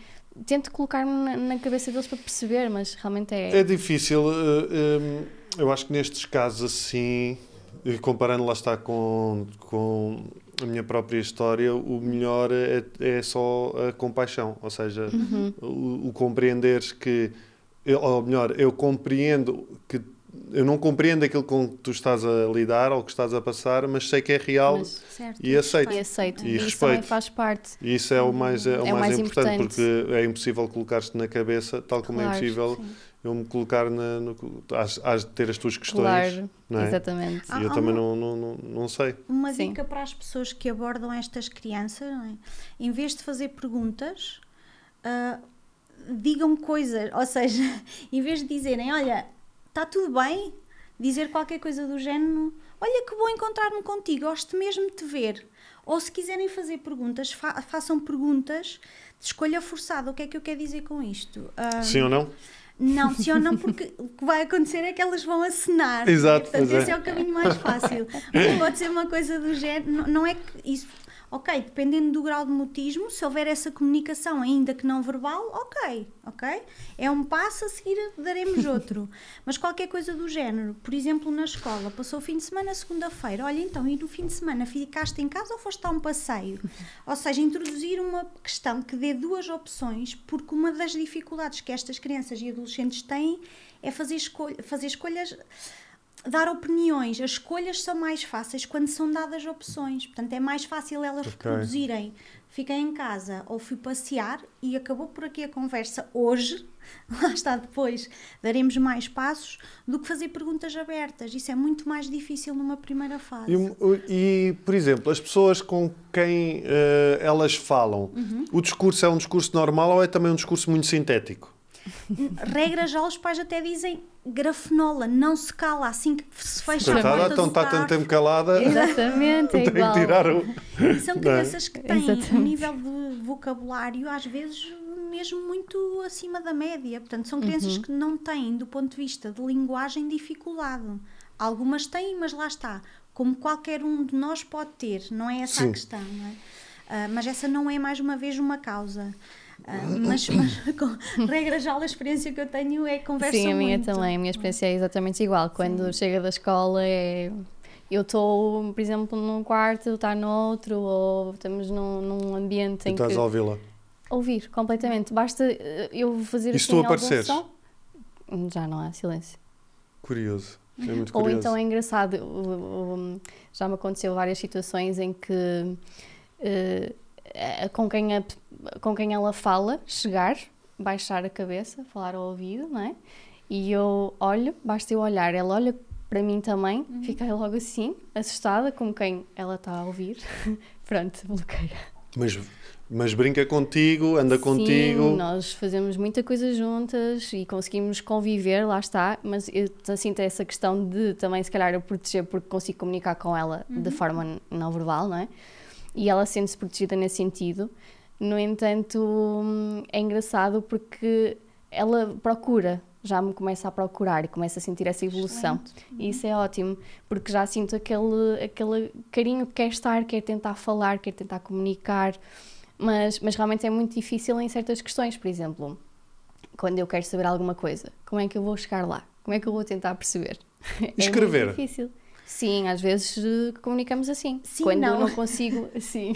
Tento colocar-me na, na cabeça deles para perceber, mas realmente é, É difícil. eh, eh, eu acho que nestes casos assim, comparando lá está com, com a minha própria história, o melhor é, é só a compaixão. Ou seja, Uhum. o, o compreenderes que, eu- ou melhor, eu compreendo que eu não compreendo aquilo com que tu estás a lidar ou que estás a passar, mas sei que é real mas- Certo? e aceito. e aceito. E E isso respeito. também faz parte. E isso é o mais, é o É o mais, mais importante, importante. porque é impossível colocar-te na cabeça, tal como é Claro, impossível sim. eu me colocar na. No, has, has de ter as tuas questões. Claro, não é? exatamente. Ah, E eu há também uma- não, não, não, não sei. Uma Sim. dica para as pessoas que abordam estas crianças, não é? em vez de fazer perguntas, ah, digam coisas, ou seja, em vez de dizerem, olha, está tudo bem, dizer qualquer coisa do género, olha que bom encontrar-me contigo, gosto mesmo de te ver. Ou se quiserem fazer perguntas, fa- façam perguntas de escolha forçada. O que é que eu quero dizer com isto? Ah, Sim ou não? Não, sim ou não, porque o que vai acontecer é que elas vão assinar. Exato, Portanto, pois é. esse é o caminho mais fácil. Mas pode ser uma coisa do género. Não, não é que isso. Ok, dependendo do grau de mutismo, se houver essa comunicação, ainda que não verbal, ok, ok? É um passo, a seguir daremos outro. Mas qualquer coisa do género, por exemplo, na escola, passou o fim de semana, segunda-feira, olha então, e no fim de semana ficaste em casa ou foste a um passeio? Ou seja, introduzir uma questão que dê duas opções, porque uma das dificuldades que estas crianças e adolescentes têm é fazer, escolha, fazer escolhas dar opiniões. As escolhas são mais fáceis quando são dadas opções. Portanto, é mais fácil elas Ok. reproduzirem. Fiquei em casa ou fui passear e acabou por aqui a conversa hoje. Lá está depois. Daremos mais passos do que fazer perguntas abertas. Isso é muito mais difícil numa primeira fase. E, e, por exemplo, as pessoas com quem eh, elas falam, Uhum. o discurso é um discurso normal ou é também um discurso muito sintético? Regra já, os pais até dizem grafenola, não se cala assim que se fecha a Coitada, porta então está tanto tempo calada, Exatamente, é tem que igual. tirar o. E são crianças que têm Exatamente. um nível de vocabulário, às vezes, mesmo muito acima da média. Portanto, são crianças que não têm, do ponto de vista de linguagem, dificuldade. Algumas têm, mas lá está. Como qualquer um de nós pode ter, não é essa Sim. a questão, não é? Ah, mas essa não é, mais uma vez, uma causa. Ah, mas, mas com regra já, a experiência que eu tenho é conversa Sim, a minha muito. também, a minha experiência é exatamente igual. Quando chega da escola é. Eu estou, por exemplo, num quarto, está no outro, ou estamos num, num ambiente E em estás que. a ouvi-la. Ouvir, completamente. Basta eh, eu fazer E assim tu algum apareceres? som, já não há silêncio. Curioso. É muito Ou curioso. então é engraçado, já me aconteceu várias situações em que a- com, quem a- com quem ela fala, chegar, baixar a cabeça, falar ao ouvido, não é? E eu olho, basta eu olhar, ela olha para mim também, fiquei logo assim, assustada, como quem ela está a ouvir. Pronto, bloqueia. Mas, mas brinca contigo, anda contigo. Sim, nós fazemos muita coisa juntas e conseguimos conviver, lá está, mas eu sinto essa questão de também, se calhar, eu proteger porque consigo comunicar com ela de forma não verbal, não é? E ela sente-se protegida nesse sentido. No entanto, hum, é engraçado porque ela procura, já me começa a procurar e começa a sentir essa evolução. E isso é ótimo, porque já sinto aquele, aquele carinho que quer estar, quer tentar falar, quer tentar comunicar, mas, mas realmente é muito difícil em certas questões, por exemplo, quando eu quero saber alguma coisa, como é que eu vou chegar lá? Como é que eu vou tentar perceber? Escrever. É muito difícil. Sim, às vezes eh, comunicamos assim. Sim, quando não. não consigo, sim.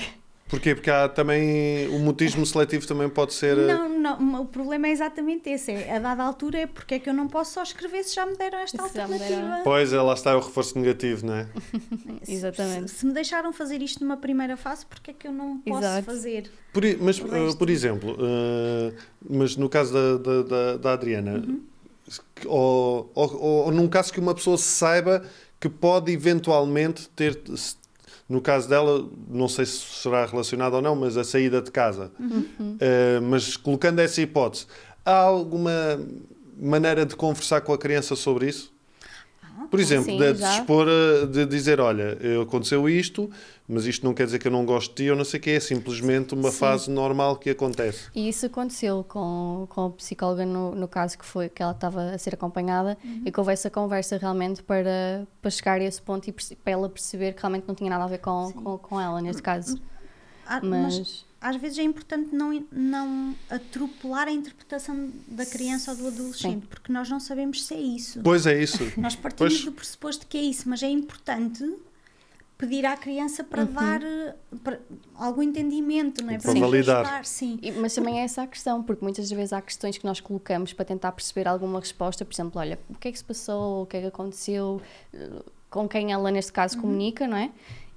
Porquê? Porque há também. O mutismo seletivo também pode ser. eh, Não, não, o problema é exatamente esse. É, a dada altura é porque é que eu não posso só escrever se já me deram esta Se alternativa. deram. Pois é, lá está o reforço negativo, não é? Exatamente. Se, se me deixaram fazer isto numa primeira fase, porque é que eu não posso Exato. fazer? Por, mas, eh, por exemplo, eh, mas no caso da, da, da, da Adriana, Uhum. ou, ou, ou num caso que uma pessoa saiba que pode eventualmente ter, no caso dela, não sei se será relacionado ou não, mas a saída de casa. Uhum. Eh, mas colocando essa hipótese, há alguma maneira de conversar com a criança sobre isso? Por exemplo, Sim, de, de expor, de dizer, olha, aconteceu isto, mas isto não quer dizer que eu não gosto de ti, ou não sei o que, é simplesmente uma Sim. fase normal que acontece. E isso aconteceu com, com a psicóloga no, no caso que foi que ela estava a ser acompanhada e que houve essa conversa realmente para, para chegar a esse ponto e para ela perceber que realmente não tinha nada a ver com, com, com ela neste caso. Ah, mas Mas às vezes é importante não, não atropelar a interpretação da criança ou do adolescente, porque nós não sabemos se é isso. Pois é isso. Nós partimos Pois. do pressuposto que é isso, mas é importante pedir à criança para dar eh, para algum entendimento, não é? Para nos validar. ajudar, sim. E- Mas também é essa a questão, porque muitas vezes há questões que nós colocamos para tentar perceber alguma resposta, por exemplo, olha, o que é que se passou, o que é que aconteceu, eh, com quem ela neste caso comunica, não é?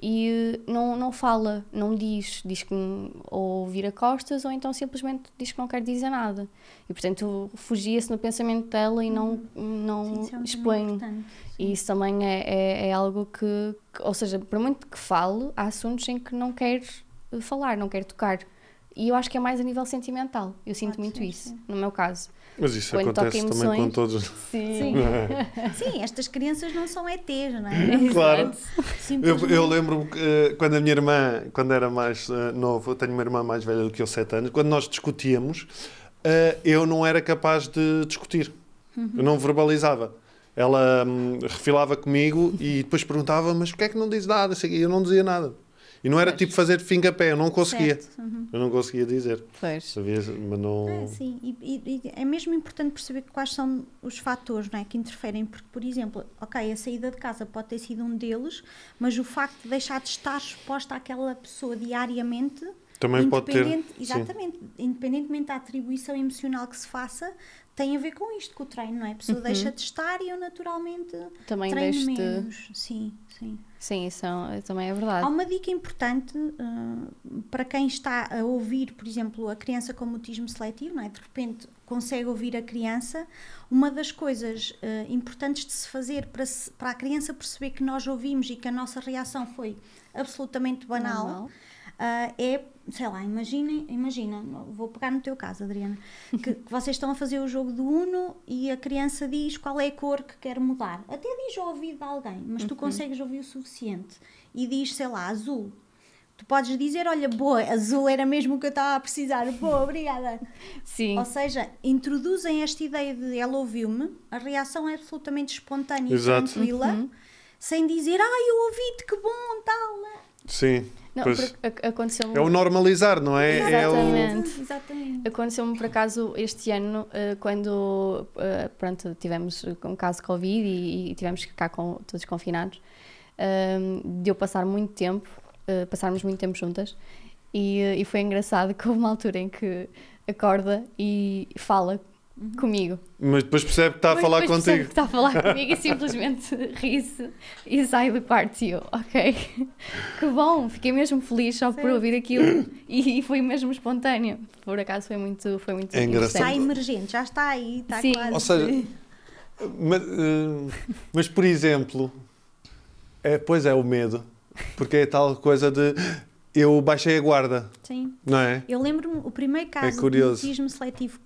E eh, não, não fala, não diz, diz que ou vira costas ou então simplesmente diz que não quer dizer nada. E portanto fugia-se no pensamento dela e não, não Sim, é expõe. E isso também é, é, é algo que, que- ou seja, por muito que fale, há assuntos em que não quer eh, falar, não quer tocar. E eu acho que é mais a nível sentimental. Eu sinto Pode muito ser, isso, sim. no meu caso. Mas isso Quando toca acontece também com emoções. todos. Sim. Sim, estas crianças não são ETs, não é? Claro. Eu, Simplesmente. eu lembro-me que eh, quando a minha irmã, quando era mais novo, eu tenho uma irmã mais velha do que eu, 7 anos, quando nós discutíamos, eh, eu não era capaz de discutir. Eu não verbalizava. Ela hum, refilava comigo e depois perguntava, mas porquê é que não diz nada? E eu não dizia nada. E não era Pois. tipo fazer fim-a-pé, eu não conseguia. Uhum. Eu não conseguia dizer. Pois. Sabia, mas não. É, sim, e, e- e é mesmo importante perceber quais são os fatores não é, que interferem, porque, por exemplo, ok, a saída de casa pode ter sido um deles, mas o facto de deixar de estar exposta àquela pessoa diariamente, Também pode ter. independente- sim. exatamente, independentemente da atribuição emocional que se faça, tem a ver com isto, com o treino, não é? A pessoa deixa de estar e eu naturalmente Também treino deixo de. menos. Sim, sim. Sim, isso é- também é Há verdade. uma dica importante uh, para quem está a ouvir, por exemplo, a criança com mutismo seletivo, não é? de repente consegue ouvir a criança. Uma das coisas uh, importantes de se fazer para, se- para a criança perceber que nós ouvimos e que a nossa reação foi absolutamente banal, Normal. uh, é, sei lá, imaginem, imagina, vou pegar no teu caso, Adriana, que, que vocês estão a fazer o jogo do Uno e a criança diz qual é a cor que quer mudar. Até diz ao ouvido de alguém, mas tu consegues ouvir o suficiente e diz, sei lá, azul. Tu podes dizer, olha, boa, azul era mesmo o que eu estava a precisar, boa, obrigada. Sim, Ou seja, introduzem esta ideia de ela ouviu-me, a reação é absolutamente espontânea e tranquila, sem dizer, ah, eu ouvi-te, que bom, tal. né? Sim. Não, pois. aconteceu É o normalizar, não é? É o... Exatamente. Exatamente. Aconteceu-me por acaso este ano, eh, quando eh, pronto, tivemos um caso de Covid e, e tivemos que ficar com, todos confinados, ehm, de eu passar muito tempo, eh, passarmos muito tempo juntas, e, eh, e foi engraçado que houve uma altura em que acorda e fala comigo. Mas depois percebe que está a falar depois percebe contigo. que está a falar comigo e simplesmente ri-se e sai do quarto e eu, ok, que bom, fiquei mesmo feliz só por Certo. ouvir aquilo e, e foi mesmo espontâneo. Por acaso foi muito, foi muito É engraçado. Está emergente, já está aí, está Sim. quase. Ou seja, mas, eh, mas, por exemplo, é, pois é o medo, porque é tal coisa de eu baixei a guarda, Sim. não é? Eu lembro-me, o primeiro caso de curioso. mutismo seletivo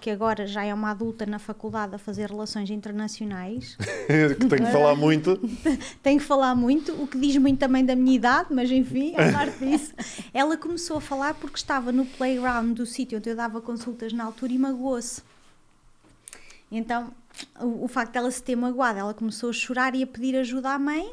que agora já é uma adulta na faculdade a fazer relações internacionais. que tenho que falar muito. Tenho que falar muito, o que diz muito também da minha idade, mas enfim, a parte disso. Ela começou a falar porque estava no playground do sítio onde eu dava consultas na altura e magoou-se. Então, o, o facto dela se ter magoado, ela começou a chorar e a pedir ajuda à mãe.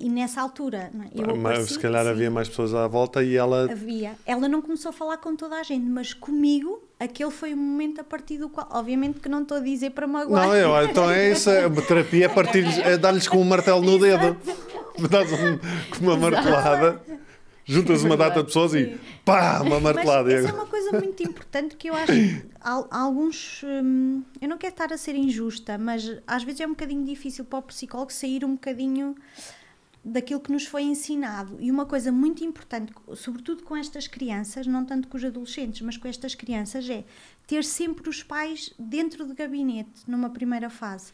E nessa altura, é? eu Mas se calhar sim, havia mais pessoas à volta e ela. Havia. Ela não começou a falar com toda a gente, mas comigo, aquele foi o momento a partir do qual. Obviamente que não estou a dizer para magoar. Não, eu, então é isso. é Uma terapia é partir é dar-lhes com um martelo no dedo. Dás um, com uma martelada, juntas uma data de pessoas e pá, uma martelada. Mas essa é uma coisa muito importante que eu acho que al- alguns. hum, eu não quero estar a ser injusta, mas às vezes é um bocadinho difícil para o psicólogo sair um bocadinho daquilo que nos foi ensinado. E uma coisa muito importante, sobretudo com estas crianças, não tanto com os adolescentes, mas com estas crianças, é ter sempre os pais dentro do gabinete, numa primeira fase.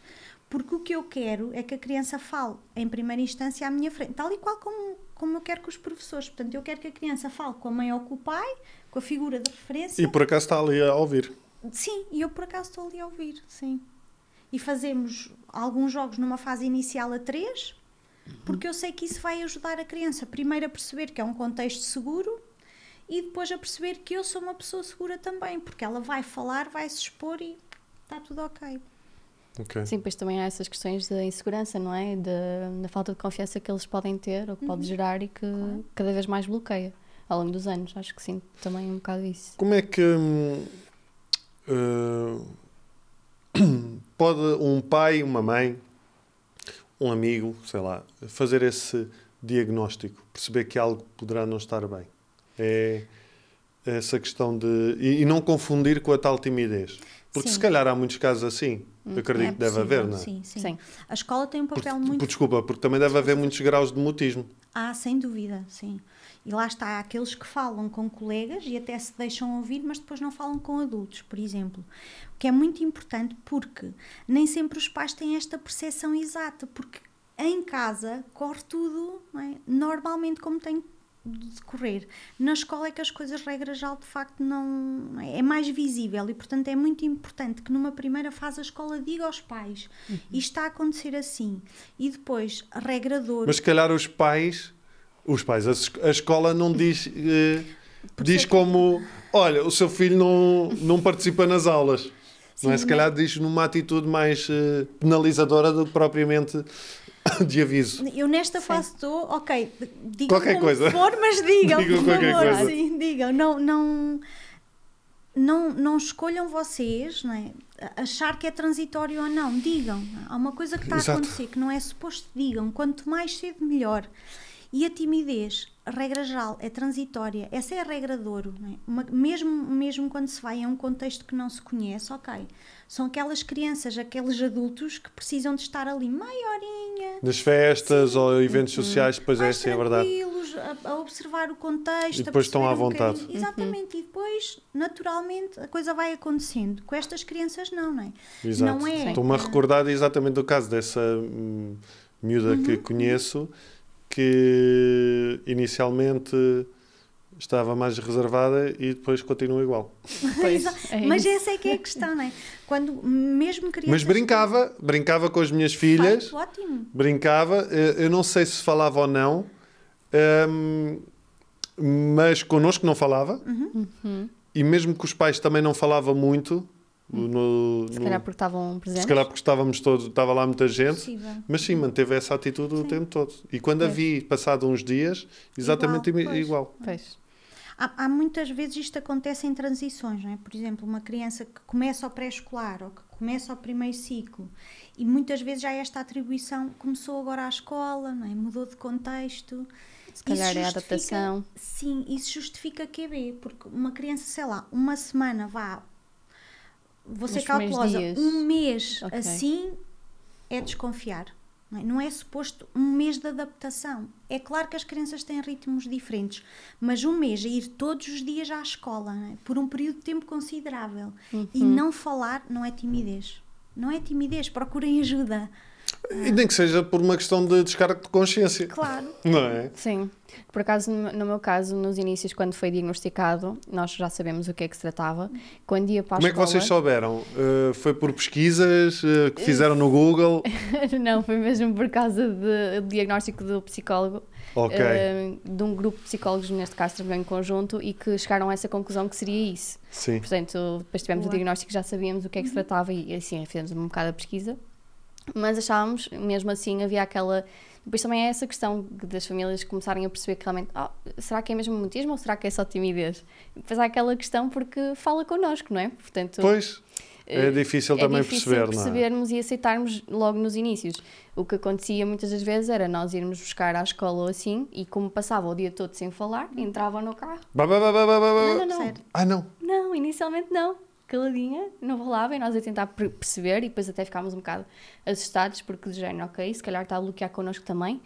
Porque o que eu quero é que a criança fale, em primeira instância, à minha frente, tal e qual como, como eu quero com os professores. Portanto, eu quero que a criança fale com a mãe ou com o pai, com a figura de referência. E por acaso está ali a ouvir. Sim, e eu por acaso estou ali a ouvir, sim. E fazemos alguns jogos numa fase inicial a três, porque eu sei que isso vai ajudar a criança, primeiro a perceber que é um contexto seguro e depois a perceber que eu sou uma pessoa segura também, porque ela vai falar, vai se expor e está tudo ok. Ok. Sim, pois também há essas questões da insegurança, não é? Da, da falta de confiança que eles podem ter ou que pode gerar e que cada vez mais bloqueia ao longo dos anos. Acho que sim, também um bocado isso. Como é que hum, eh, pode um pai, uma mãe, um amigo, sei lá, fazer esse diagnóstico, perceber que algo poderá não estar bem? É essa questão de. E, e não confundir com a tal timidez. Porque Sim. se calhar há muitos casos assim. Eu acredito É que deve possível, haver, não é? Sim, sim, Sim. A escola tem um Porque, papel muito por- desculpa, porque também deve haver muitos graus de mutismo. Ah, sem dúvida, sim. E lá está, há aqueles que falam com colegas e até se deixam ouvir, mas depois não falam com adultos, por exemplo. O que é muito importante porque nem sempre os pais têm esta percepção exata, porque em casa corre tudo é? normalmente como tem de decorrer. Na escola é que as coisas, regra geral, de facto, não. é mais visível e, portanto, é muito importante que numa primeira fase a escola diga aos pais isto está a acontecer assim. E depois, a regra de ouro. Mas se calhar os pais, os pais, a, a escola não diz, eh, diz como, olha, o seu filho não, não participa nas aulas. não é? Sim, Se calhar diz numa atitude mais eh, penalizadora do que propriamente de aviso. Eu nesta Sim. fase estou, ok, digam Qualquer como coisa. for, mas digam, Digam por qualquer favor, coisa. sim, digam. Não, não, não, não escolham vocês, não é? achar que é transitório ou não, digam. Há uma coisa que está Exato. a acontecer que não é suposto digam, quanto mais cedo melhor. E a timidez, a regra geral, é transitória. Essa é a regra de ouro. é? Uma- mesmo, mesmo quando se vai a um contexto que não se conhece, ok. São aquelas crianças, aqueles adultos que precisam de estar ali meia horinha, Nas festas ou eventos sociais, pois é, mais sim, é verdade. a, a observar o contexto. E a depois estão à vontade. Exatamente, e depois, naturalmente, a coisa vai acontecendo. Com estas crianças, não, não é? Exato. Não é. Estou-me a recordar exatamente do caso dessa hum, miúda que conheço que inicialmente estava mais reservada e depois continua igual. Pois, Exa- é Mas essa é que é a questão, não é? Quando mesmo crianças. Mas brincava, brincava com as minhas filhas, ótimo. brincava, eh, eu não sei se falava ou não, hum, mas connosco não falava, Uhum. e mesmo que os pais também não falavam muito, no, Se no- calhar porque estavam presentes. se calhar porque estávamos todos, estava lá muita gente, Possível. mas sim, manteve essa atitude o Sim. tempo todo. E quando a Pois. vi, passado uns dias, exatamente Igual, pois. igual. Pois. Há, há muitas vezes isto acontece em transições, não é? Por exemplo, uma criança que começa ao pré-escolar ou que começa ao primeiro ciclo e muitas vezes já esta atribuição começou agora à escola, não é? Mudou de contexto. Se calhar Isso é a adaptação. Sim, isso justifica QB, porque uma criança, sei lá, uma semana vá, ser Nos dias. um mês Ok. assim é desconfiar. Não é? não é suposto um mês de adaptação. É claro que as crianças têm ritmos diferentes, mas um mês a ir todos os dias à escola, é? por um período de tempo considerável, e Uhum. não falar não é timidez. Não é timidez, procurem ajuda. E nem que seja por uma questão de descargo de consciência, Claro. não é? Sim. Por acaso, no meu caso, nos inícios, quando foi diagnosticado, nós já sabemos o que é que se tratava. Quando ia para a Como é que escola... vocês souberam? Uh, foi por pesquisas uh, que fizeram no Google? Não, foi mesmo por causa do diagnóstico do psicólogo, Ok. eh, de um grupo de psicólogos, neste caso trabalhando em conjunto, e que chegaram a essa conclusão que seria isso. Sim. Portanto, depois tivemos o diagnóstico, já sabíamos o que é que se tratava e assim fizemos um bocado a pesquisa. Mas achávamos, mesmo assim, havia aquela. Depois também é essa questão das famílias começarem a perceber que realmente, "Oh, será que é mesmo mutismo ou será que é só timidez? Depois há aquela questão porque fala connosco, não é? Portanto, Pois, é eh, difícil é também difícil perceber, não é? percebermos e aceitarmos logo nos inícios. O que acontecia muitas das vezes era nós irmos buscar à escola ou assim e como passava o dia todo sem falar, entravam no carro. Ba, ba, ba, ba, ba, ba, ba. Não, não, não. Sério. Ah, não. Não, inicialmente não. Caladinha, não falava e nós a tentar per- perceber e depois até ficámos um bocado assustados porque de género, ok, se calhar está a bloquear connosco também.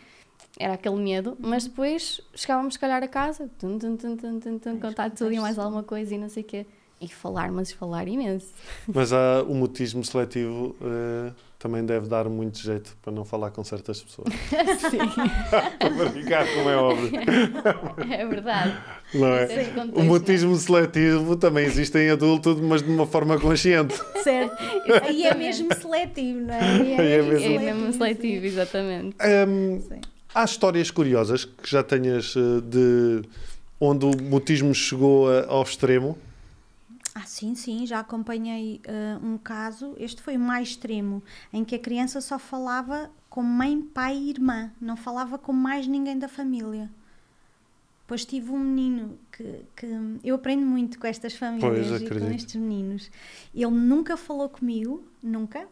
Era aquele medo, mas depois chegávamos se calhar a casa, tum, tum, tum, tum, tum, tum, contar tudo e mais alguma coisa e não sei o quê. E falar, mas falar imenso. Mas há, o mutismo seletivo uh, também deve dar muito jeito para não falar com certas pessoas. Sim, para brincar, como é óbvio. é verdade. Não é? Isso é O mutismo seletivo também existe em adulto, mas de uma forma consciente. Certo. Aí é mesmo seletivo, não é? Aí Aí é mesmo- É mesmo seletivo, exatamente. Sim. há histórias curiosas que já tenhas uh, de onde o mutismo chegou a- ao extremo? Ah, sim, sim, já acompanhei ah, um caso, este foi o mais extremo, em que a criança só falava com mãe, pai e irmã, não falava com mais ninguém da família. Depois tive um menino que, que eu aprendo muito com estas famílias Pois, e com estes meninos. Ele nunca falou comigo, nunca.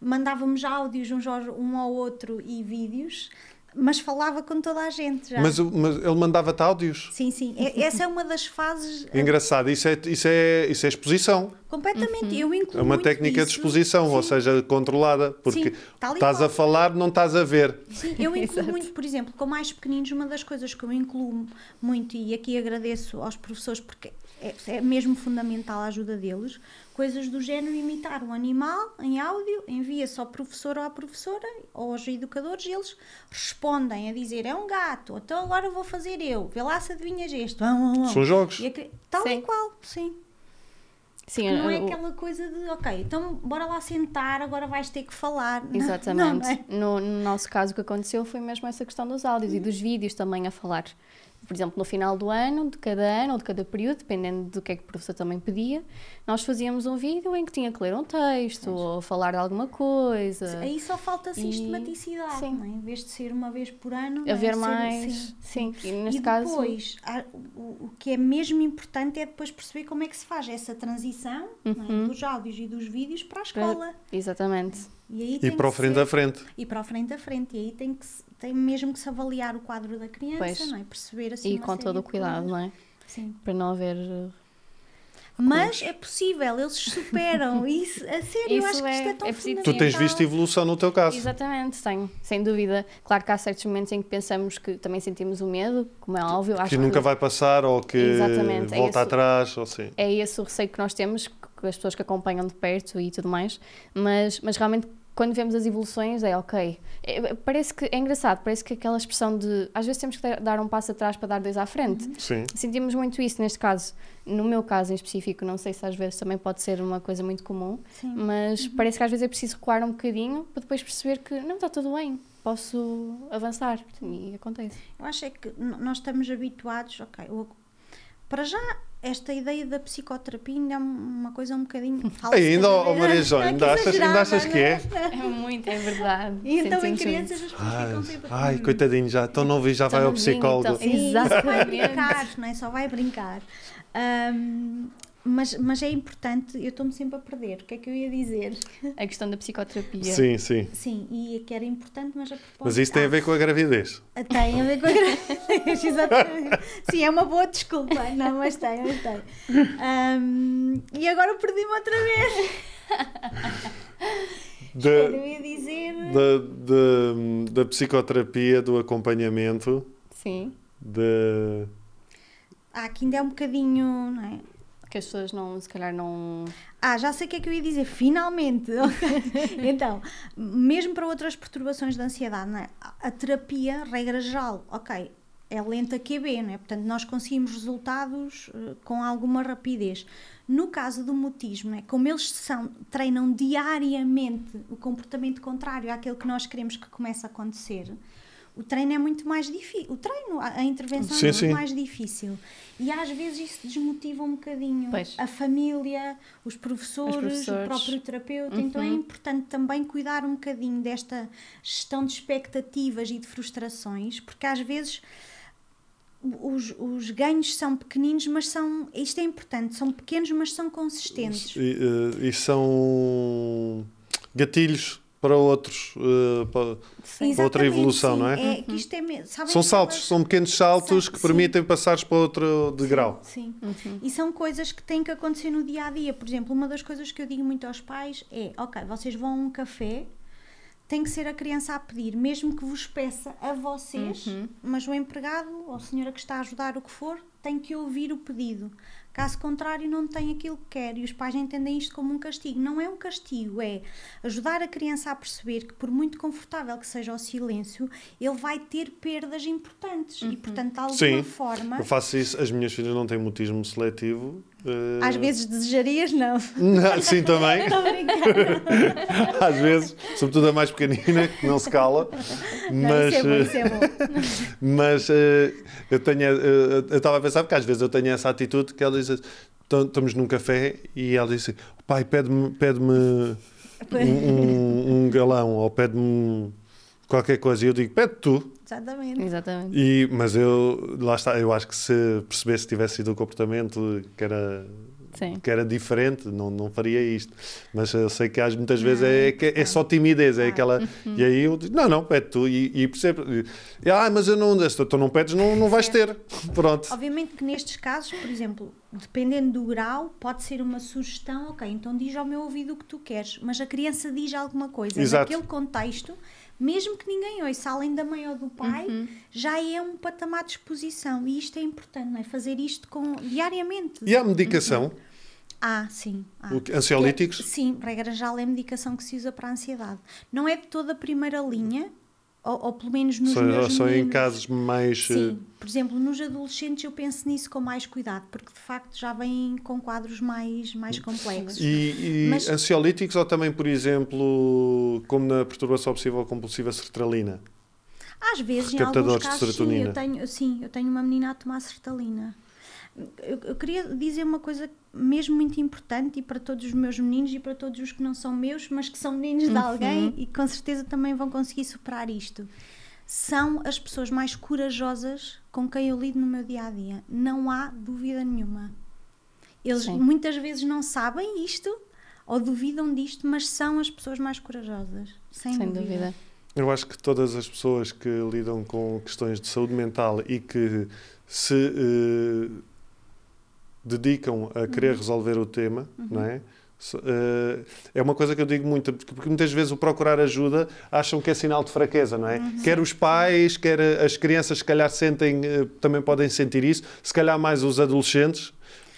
Mandávamos áudios uns um ao outro e vídeos, mas falava com toda a gente já. Mas, mas ele mandava-te áudios? Sim, sim. Essa é uma das fases ah, Engraçado, isso é, isso é, isso é exposição. completamente. Eu incluo É uma muito técnica de isso. exposição, ou Sim. seja, controlada, porque Sim, e estás a falar, não estás a ver. Sim, eu incluo muito, por exemplo, com mais pequeninos, uma das coisas que eu incluo muito, e aqui agradeço aos professores porque é, é mesmo fundamental a ajuda deles, coisas do género imitar um animal em áudio, envia-se ao professor ou à professora, ou aos educadores, e eles respondem a dizer é um gato, então agora vou fazer eu, vê lá se adivinhas este. Vão, vão, vão. São jogos. E tal Sim. e qual, sim. Sim, Não é o- aquela coisa de, ok, então bora lá sentar, agora vais ter que falar. Não, Exatamente. não é? no, no nosso caso, o que aconteceu foi mesmo essa questão dos áudios e dos vídeos também a falar. Por exemplo, no final do ano, de cada ano ou de cada período, dependendo do que é que o professor também pedia, nós fazíamos um vídeo em que tinha que ler um texto ou falar de alguma coisa. Aí só falta E- sistematicidade, sim. não é? Em vez de ser uma vez por ano, é? Haver Ser- mais. Sim, e neste e caso. depois, há- o, o que é mesmo importante é depois perceber como é que se faz essa transição não Uhum. é? dos áudios e dos vídeos para a escola. Exatamente. E, aí E para o frente ser- a frente. E para o frente a frente. E aí tem, que tem mesmo que se avaliar o quadro da criança, Pois. não é? Perceber assim E com todo o cuidado, não é? Sim. Para não haver. uh, Mas é possível, eles superam. Isso, a sério, eu Isso acho que isto é, é- tão é preciso- Tu tens visto evolução no teu caso. Exatamente, tenho, sem dúvida. Claro que há certos momentos em que pensamos que também sentimos o medo, como é óbvio. Acho Que nunca vai passar ou que Exatamente, é volta esse- atrás, ou assim. é esse o receio que nós temos, que as pessoas que acompanham de perto e tudo mais, mas, mas realmente quando vemos as evoluções é ok. É, parece que é engraçado, parece que aquela expressão de às vezes temos que dar- um passo atrás para dar dois à frente. Sim. Sentimos muito isso neste caso. No meu caso em específico, não sei se às vezes também pode ser uma coisa muito comum, Sim. mas parece que às vezes é preciso recuar um bocadinho para depois perceber que não está tudo bem, posso avançar. E acontece. Eu acho é que nós estamos habituados, ok, para já esta ideia da psicoterapia ainda é uma coisa um bocadinho falsa. Ainda, oh? Maria João, é ainda que achas- ainda achas que é? não É muito, é verdade. E então em crianças as pessoas ficam Ai, sempre. ai, "Hum, coitadinho, já tão novo e já vai Tão ao novinho, psicólogo. então- Sim, só vai brincar, não é? Só vai brincar. Ahm, mas, mas é importante, eu estou-me sempre a perder. O que é que eu ia dizer? A questão da psicoterapia. Sim, sim. Sim, e que era importante, mas a propósito. Mas isso tem a ver com a gravidez. Ah, Tem a ver com a gravidez, exatamente. Sim, é uma boa desculpa. Não, mas tem, mas tem. Ahm, e agora perdi-me outra vez. Da, Eu ia dizer. da, da, da psicoterapia, do acompanhamento, Sim. de. Ah, que ainda é um bocadinho, não é? Que as pessoas não, se calhar não. Ah, já sei o que é que eu ia dizer, finalmente! então, mesmo para outras perturbações de ansiedade, não é? a terapia, regra geral, ok, é lenta QB, é? Portanto, nós conseguimos resultados uh, com alguma rapidez. No caso do mutismo, é? como eles são, treinam diariamente o comportamento contrário àquele que nós queremos que comece a acontecer, o treino é muito mais difícil. O treino, a, intervenção Sim, é muito sim. mais difícil. E às vezes isso desmotiva um bocadinho Pois. a família, os professores, professores. o próprio terapeuta. Então é Uhum. importante também cuidar um bocadinho desta gestão de expectativas e de frustrações, porque às vezes os, os ganhos são pequeninos, mas são. Isto é importante, são pequenos, mas são consistentes. E, eh, e são gatilhos para outros, eh, para- Sim. Para outra evolução, sim. não é? É que isto é sabem são saltos, são pequenos saltos São- que sim. permitem passares para outro degrau. Sim. Uhum. E são coisas que têm que acontecer no dia a dia. Por exemplo, uma das coisas que eu digo muito aos pais é: ok, vocês vão a um café, tem que ser a criança a pedir, mesmo que vos peça a vocês, Uhum. mas o empregado ou a senhora que está a ajudar o que for tem que ouvir o pedido. Caso contrário, não tem aquilo que quer. E os pais entendem isto como um castigo. Não é um castigo, é ajudar a criança a perceber que, por muito confortável que seja o silêncio, ele vai ter perdas importantes. E, portanto, de alguma Sim, forma. Eu faço isso, as minhas filhas não têm mutismo seletivo. Eh, Às vezes desejarias, não. Não, Sim, também. Às vezes, sobretudo a mais pequenina, que não se cala. Não, Mas, isso é bom, eh, isso é bom. mas eh, eu tenho, eh, eu estava a pensar, porque às vezes eu tenho essa atitude que ela diz, "Então, estamos num café e ela diz assim, pai, pede-me pede um, um, um galão ou pede-me qualquer coisa. E eu digo, pede tu. Exatamente. Exatamente. E, mas eu, lá está, eu acho que se percebesse que tivesse sido o comportamento que era, Sim. que era diferente, não, não faria isto. Mas eu sei que às muitas vezes é, é é só timidez, é Ah. aquela. E aí eu digo, não, não, pede tu. E, e percebo, e, ah, mas eu não, se tu não pedes, não, não vais ter. Pronto. Obviamente que nestes casos, por exemplo, dependendo do grau, pode ser uma sugestão, ok, então diz ao meu ouvido o que tu queres, mas a criança diz alguma coisa. Exato. Naquele contexto, mesmo que ninguém ouça, além da mãe ou do pai, já é um patamar de exposição. E isto é importante, não é? Fazer isto com, diariamente. E a medicação, Ah, sim. ah. o que- ansiolíticos, é- sim, regra geral é a medicação que se usa para a ansiedade. Não é de toda a primeira linha, ou, ou pelo menos nos só, meus só em casos mais. eh, Sim, por exemplo, nos adolescentes eu penso nisso com mais cuidado, porque de facto já vêm com quadros mais, mais complexos. E, e Mas- ansiolíticos ou também, por exemplo, como na perturbação obsessiva compulsiva sertralina? Às vezes, em alguns casos, sim, eu tenho, sim, eu tenho uma menina a tomar sertralina. Eu, eu queria dizer uma coisa mesmo muito importante e para todos os meus meninos e para todos os que não são meus, mas que são meninos de alguém e com certeza também vão conseguir superar isto. São as pessoas mais corajosas com quem eu lido no meu dia a dia. Não há dúvida nenhuma. Eles Sim. muitas vezes não sabem isto ou duvidam disto, mas são as pessoas mais corajosas. Sem, Sem dúvida. dúvida. Eu acho que todas as pessoas que lidam com questões de saúde mental e que se eh, dedicam a querer resolver o tema, não é? Eh, é uma coisa que eu digo muito, porque, muitas vezes o procurar ajuda acham que é sinal de fraqueza, não é? Quer os pais, quer as crianças, se calhar sentem, eh, também podem sentir isso, se calhar mais os adolescentes.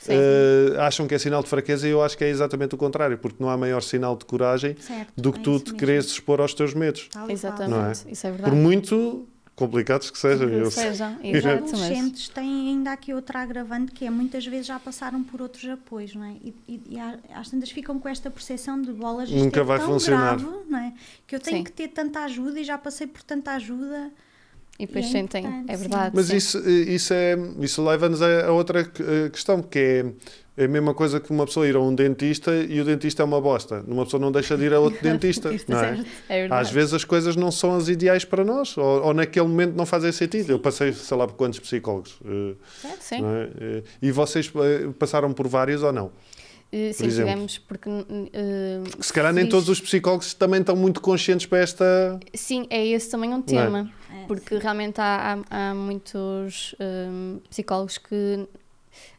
Eh, acham que é sinal de fraqueza e eu acho que é exatamente o contrário, porque não há maior sinal de coragem Certo, do que é tu te quereres expor aos teus medos. Qual. Exatamente. Não é? Isso é Por verdade. muito complicados que sejam. Que sejam, Os exato, mas- adolescentes têm ainda aqui outra agravante que é muitas vezes já passaram por outros apoios, não é? E, e, e às tantas ficam com esta percepção de bolas, isto Nunca é vai tão funcionar. grave, não é? Que eu tenho Sim. que ter tanta ajuda e já passei por tanta ajuda. E depois E é sentem, é sim. verdade. Mas sim. isso, isso, é, isso leva-nos a, a outra eh, questão, que é, é a mesma coisa que uma pessoa ir a um dentista e o dentista é uma bosta. Uma pessoa não deixa de ir a outro dentista, não é? É verdade. Às vezes as coisas não são as ideais para nós, ou, ou naquele momento não fazem sentido. Eu passei, sei lá, por quantos psicólogos. eh, Sim. não é? Eh, E vocês eh, passaram por vários ou não? Eh, Sim, tivemos, porque. eh, Se calhar nem todos os psicólogos também estão muito conscientes para esta. Sim, é esse também um é? tema. É, Porque realmente há, há, há muitos psicólogos que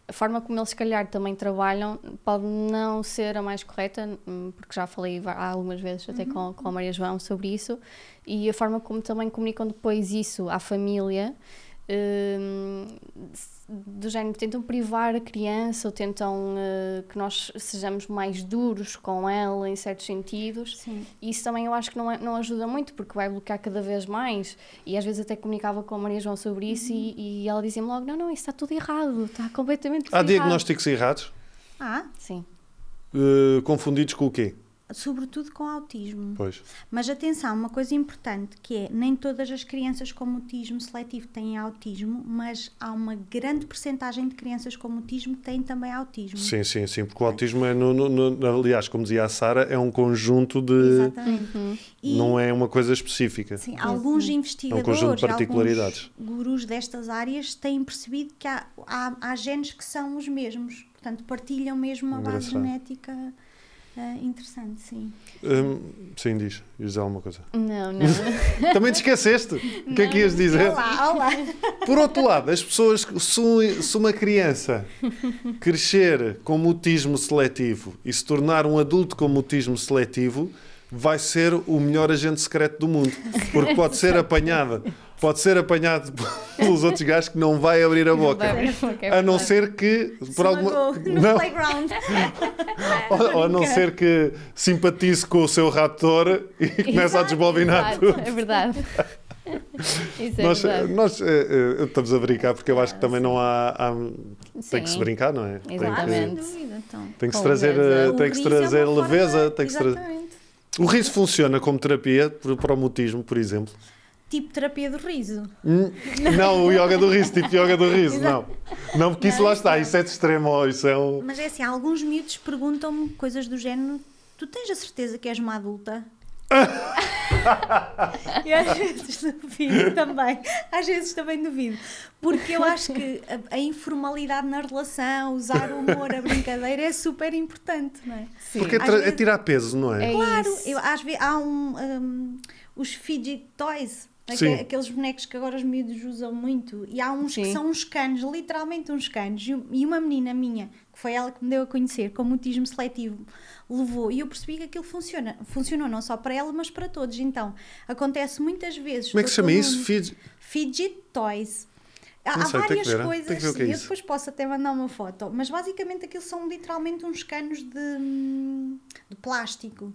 a forma como eles, se calhar, também trabalham pode não ser a mais correta, hum, porque já falei algumas vezes até com, com a Maria João sobre isso, e a forma como também comunicam depois isso à família do género tentam privar a criança ou tentam uh, que nós sejamos mais duros com ela em certos sentidos. Sim. E isso também eu acho que não, é- não ajuda muito porque vai bloquear cada vez mais. E às vezes até comunicava com a Maria João sobre isso e, e ela dizia-me logo: não, não, isso está tudo errado, está completamente Há errado. diagnósticos errados? Ah, Sim. Eh, confundidos com o quê? Sobretudo com autismo. Pois. Mas atenção, uma coisa importante que é nem todas as crianças com autismo seletivo têm autismo, mas há uma grande percentagem de crianças com autismo que têm também autismo. Sim, sim, sim. Porque o autismo é, no, no- no- aliás, como dizia a Sara, é um conjunto de. Exatamente. E, Não é uma coisa específica. Sim, alguns investigadores, conjunto de particularidades. alguns gurus destas áreas têm percebido que há, há, há genes que são os mesmos, portanto partilham mesmo uma base genética ah, interessante, sim. Hum, sim, diz. Ias dizer alguma coisa. Não, não. Também te esqueceste? O que é que ias dizer? Olá, olá. Por outro lado, as pessoas, se, um- se uma criança crescer com mutismo seletivo e se tornar um adulto com mutismo seletivo, vai ser o melhor agente secreto do mundo. Porque pode ser apanhada. Pode ser apanhado pelos outros gajos que não vai abrir a boca. Vai abrir a boca, é A não ser que, por alguma, Esmagou no não, playground. ou, ou a não ser que simpatize com o seu raptor e comece a desbobinar tudo. É verdade. Isso é Nós, verdade. nós eh, eh, estamos a brincar porque eu acho que também não há. há- tem que se brincar, não é? Tem Ah, que, Exatamente. então. tem que se trazer, leveza. eh, O tem que se riso é trazer forma- leveza. Tem que se tra- Exatamente. O riso funciona como terapia para o mutismo, por exemplo. Tipo terapia do riso. Hum, Não, o yoga do riso, tipo yoga do riso, não. Não, porque isso Não, lá está, não. isso é de extremo, isso é um. Mas é assim, alguns miúdos perguntam-me coisas do género: tu tens a certeza que és uma adulta? e às vezes duvido também. Às vezes também duvido. Porque eu acho que a, a informalidade na relação, usar o humor, a brincadeira é super importante, não é? Sim. Porque é, é vezes- tirar peso, não é? É Claro, eu, às vezes há um, um, os fidget toys, Sim. aqueles bonecos que agora os miúdos usam muito, e há uns que Sim. são uns canos, literalmente uns canos, e um- e uma menina minha, que foi ela que me deu a conhecer, com mutismo seletivo, levou, e eu percebi que aquilo funciona, funcionou não só para ela, mas para todos. Então, acontece muitas vezes. Como é que se chama isso? um- Fid... Fidget toys. Há, sei, tem que várias coisas Tem que ver o que é e eu isso. depois posso até mandar uma foto, mas basicamente aquilo são literalmente uns canos de, de plástico.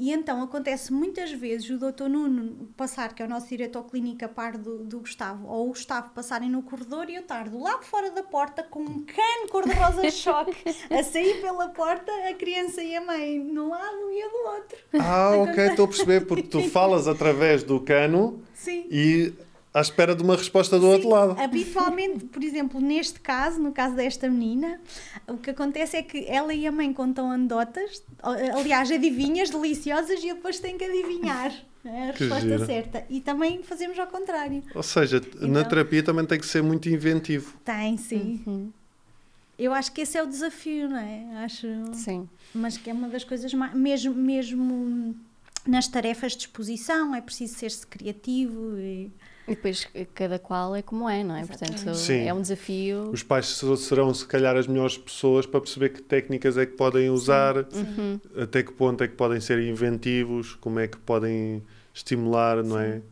E então acontece muitas vezes o doutor Nuno passar, que é o nosso diretor clínico a par do, do Gustavo, ou o Gustavo passarem no corredor e eu estar do lado de fora da porta com um cano cor-de-rosa choque a sair pela porta, a criança e a mãe num lado e eu do outro. Ah, ok, estou a perceber, porque tu falas através do cano Sim. e à espera de uma resposta do outro Sim, lado. Habitualmente, por exemplo, neste caso, no caso desta menina, o que acontece é que ela e a mãe contam anedotas, aliás, adivinhas deliciosas e eu depois tenho que adivinhar a Que resposta giro. certa. E também fazemos ao contrário. Ou seja, na Então- terapia também tem que ser muito inventivo. Tem, sim. Uhum. Eu acho que esse é o desafio, não é? Acho, Sim. mas que é uma das coisas mais, mesmo, mesmo nas tarefas de exposição, é preciso ser-se criativo e E depois cada qual é como é, não é? Exatamente. Portanto, Sim. é um desafio. Os pais se- serão, se calhar, as melhores pessoas para perceber que técnicas é que podem usar, Uhum. até que ponto é que podem ser inventivos, como é que podem estimular, não é?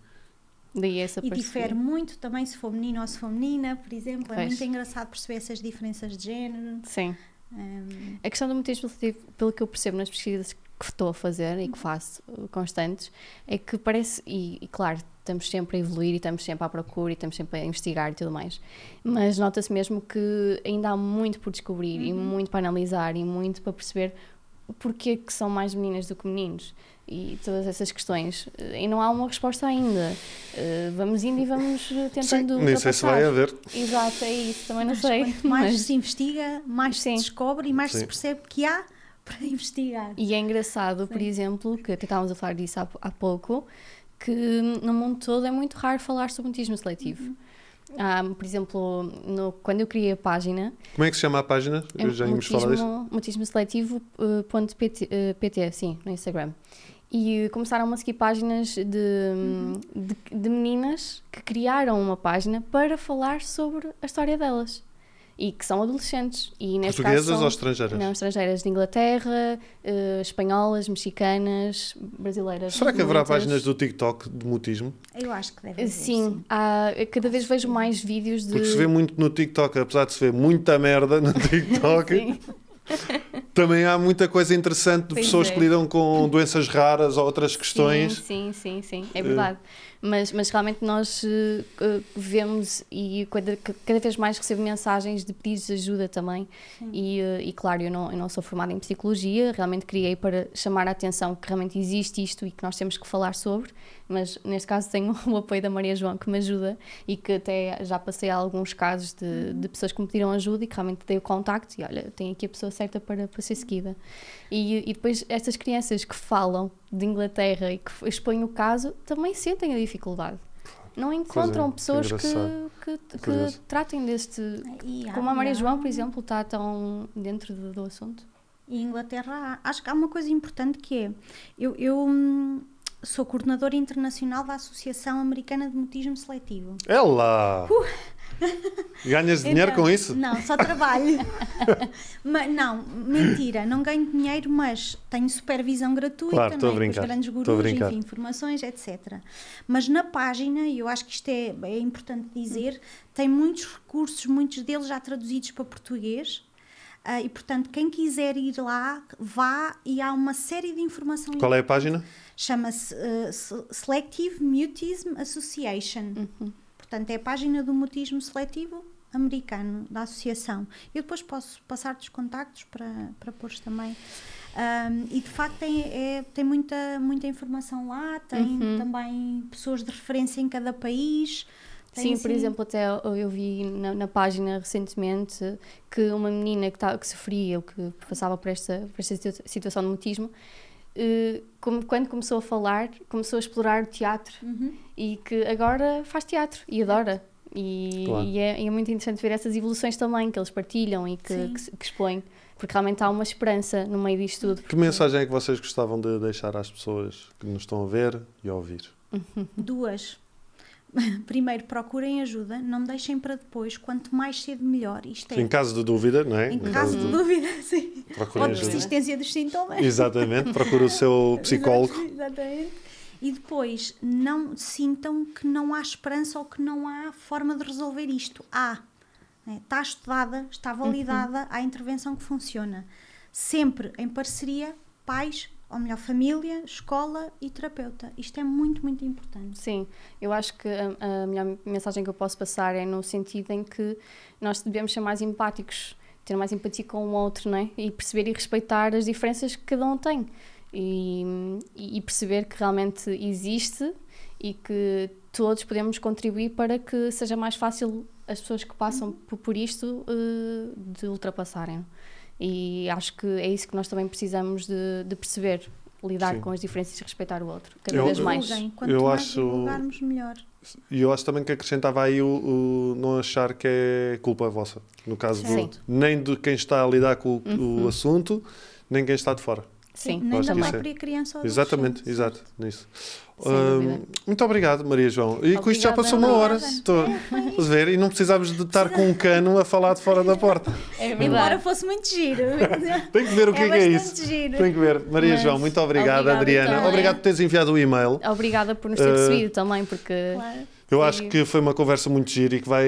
Daí essa E difere muito também se for menino ou se for menina, por exemplo. É Pois. muito engraçado perceber essas diferenças de género. Sim. Hum, A questão do mutismo pelo que eu percebo nas pesquisas que estou a fazer e que faço constantes, é que parece, e, e claro, estamos sempre a evoluir e estamos sempre à procura e estamos sempre a investigar e tudo mais, mas nota-se mesmo que ainda há muito por descobrir e muito para analisar e muito para perceber o porquê que são mais meninas do que meninos e todas essas questões. E não há uma resposta ainda. Uh, Vamos indo e vamos uh, tentando. Sim, nem sei se vai haver. Exato, é isso, também não mas sei. Quanto mais mas- se investiga, mais Sim. se descobre e mais Sim. se percebe que há para investigar. E é engraçado, por Sim. exemplo, que até estávamos a falar disso há, há pouco, que no mundo todo é muito raro falar sobre mutismo seletivo. Uhum. Por exemplo, no- quando eu criei a página, Como é que se chama a página? é Eu já íamos falar disso. mutismo, mutismo seletivo eh, PT, eh, sim, no Instagram. E eh, começaram a seguir páginas de, Uhum. de, de meninas que criaram uma página para falar sobre a história delas. E que são adolescentes. E neste Portuguesas caso são, ou estrangeiras? Não, estrangeiras de Inglaterra, uh, espanholas, mexicanas, brasileiras. Será que haverá muitas. páginas do TikTok de mutismo? Eu acho que deve haver, Sim, há, cada vez vejo mais vídeos de. Porque se vê muito no TikTok, apesar de se ver muita merda no TikTok, Sim. também há muita coisa interessante de Pois pessoas é. que lidam com doenças raras ou outras questões. Sim, sim, sim, sim, é verdade. Mas, mas realmente nós eh, vemos e cada, cada vez mais recebo mensagens de pedidos de ajuda também. E, eh, e claro, eu não, eu não sou formada em psicologia, realmente criei para chamar a atenção que realmente existe isto e que nós temos que falar sobre. Mas neste caso tenho o apoio da Maria João que me ajuda e que até já passei a alguns casos de, de pessoas que me pediram ajuda e que realmente dei o contacto e olha, tenho aqui a pessoa certa para, para ser seguida. E, e depois estas crianças que falam de Inglaterra e que expõem o caso também sentem a dificuldade. Não encontram é, pessoas que, que, que tratem deste. E Como a Maria João, por exemplo, está tão dentro do, do assunto. E em Inglaterra, acho que há uma coisa importante que é: eu, eu, hum, sou coordenadora internacional da Associação Americana de Mutismo Seletivo. É lá! Ganhas dinheiro Então, com isso? Não, só trabalho. mas, não, mentira, não ganho dinheiro, mas tenho supervisão gratuita Claro, estou não a é? com os brincar, grandes estou a gurus, brincar. enfim, informações, etc. Mas na página, e eu acho que isto é, é importante dizer, tem muitos recursos, muitos deles já traduzidos para português. ah, e portanto, quem quiser ir lá, vá e há uma série de informação. Qual é a página? Chama-se Se- Selective Mutism Association. Portanto, é a página do mutismo seletivo americano, da associação. Eu depois posso passar-te os contactos para, para pôr também. Ahm, e de facto tem, é- tem muita, muita informação lá, tem também pessoas de referência em cada país. Sim, por assim, exemplo, até eu vi na, na página recentemente que uma menina que, tá, que sofria que passava por esta, por esta situa- situação de mutismo, como- quando começou a falar, começou a explorar o teatro Uhum. e que agora faz teatro e adora. E, Claro. e é, é muito interessante ver essas evoluções também que eles partilham e que, que, que expõem, porque realmente há uma esperança no meio disto tudo. Que mensagem é que vocês gostavam de deixar às pessoas que nos estão a ver e a ouvir? Duas. Primeiro, procurem ajuda, não deixem para depois, quanto mais cedo melhor. Isto é, Em caso de dúvida, não é? em caso de dúvida, sim. procurem Ou de persistência dos sintomas. Exatamente, procura o seu psicólogo. Exatamente. E depois, não sintam que não há esperança ou que não há forma de resolver isto. Há. né? Está estudada, está validada, há intervenção que funciona. Sempre em parceria, pais, ou melhor, família, escola e terapeuta. Isto é muito, muito importante. Sim, eu acho que a, a melhor mensagem que eu posso passar é no sentido em que nós devemos ser mais empáticos, ter mais empatia com o outro, não é? E perceber e respeitar as diferenças que cada um tem. E, e perceber que realmente existe e que todos podemos contribuir para que seja mais fácil as pessoas que passam por, por isto eh, de ultrapassarem. E acho que é isso que nós também precisamos de, de perceber, lidar Sim. com as diferenças e respeitar o outro, cada Eu- vez mais. Divulguem. Quanto eu mais acho- divulgarmos, melhor. E eu acho também que acrescentava aí o, o não achar que é culpa vossa. No caso do, nem de quem está a lidar com o, o assunto, nem quem está de fora. Sim, nem da isso é- própria criança ou Exatamente, exato, nisso. Dúvida. muito obrigado, Maria João. E com isto já Obrigada, passou uma hora. obrigada. Estou, a ver? E não precisávamos de estar com um cano a falar de fora da porta. É Embora fosse muito giro. Tem que ver o que é, que é bastante isso. giro. Tem que ver. Maria Mas, João, muito obrigado. obrigada Adriana, também. obrigado por teres enviado o e-mail. Obrigada por nos ter Uh, recebido também, porque Claro. Eu acho que foi uma conversa muito gira e que vai,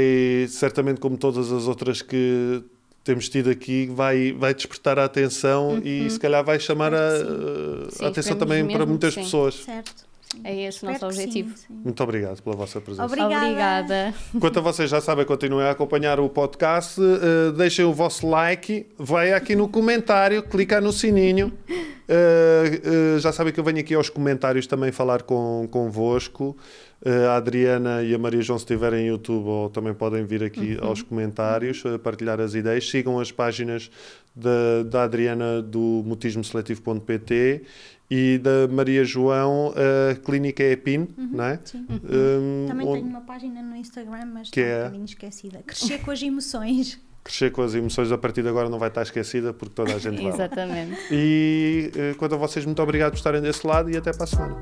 certamente, como todas as outras que temos tido aqui, vai, vai despertar a atenção e se calhar vai chamar a, a Sim, atenção também para mesmo muitas que sim. pessoas. Certo. É esse o nosso objetivo. sim, sim. Muito obrigado pela vossa presença. Obrigada. Obrigada. Quanto a vocês já sabem, continuem a acompanhar o podcast, eh, deixem o vosso like, vai aqui no comentário, clicar no sininho. Eh, eh, já sabem que eu venho aqui aos comentários também falar com, convosco. A Adriana e a Maria João, se estiverem em YouTube, ou também podem vir aqui aos comentários, partilhar as ideias. Sigam as páginas da, da Adriana do mutismoseletivo.pt e da Maria João, a Clínica EPIN, não é? Sim. Hum, Também onde- tenho uma página no Instagram, mas Que está é? um bocadinho esquecida. Crescer com as emoções. crescer com as emoções a partir de agora não vai estar esquecida porque toda a gente vai. Exatamente. E eh, quanto a vocês, muito obrigado por estarem desse lado e até para a semana.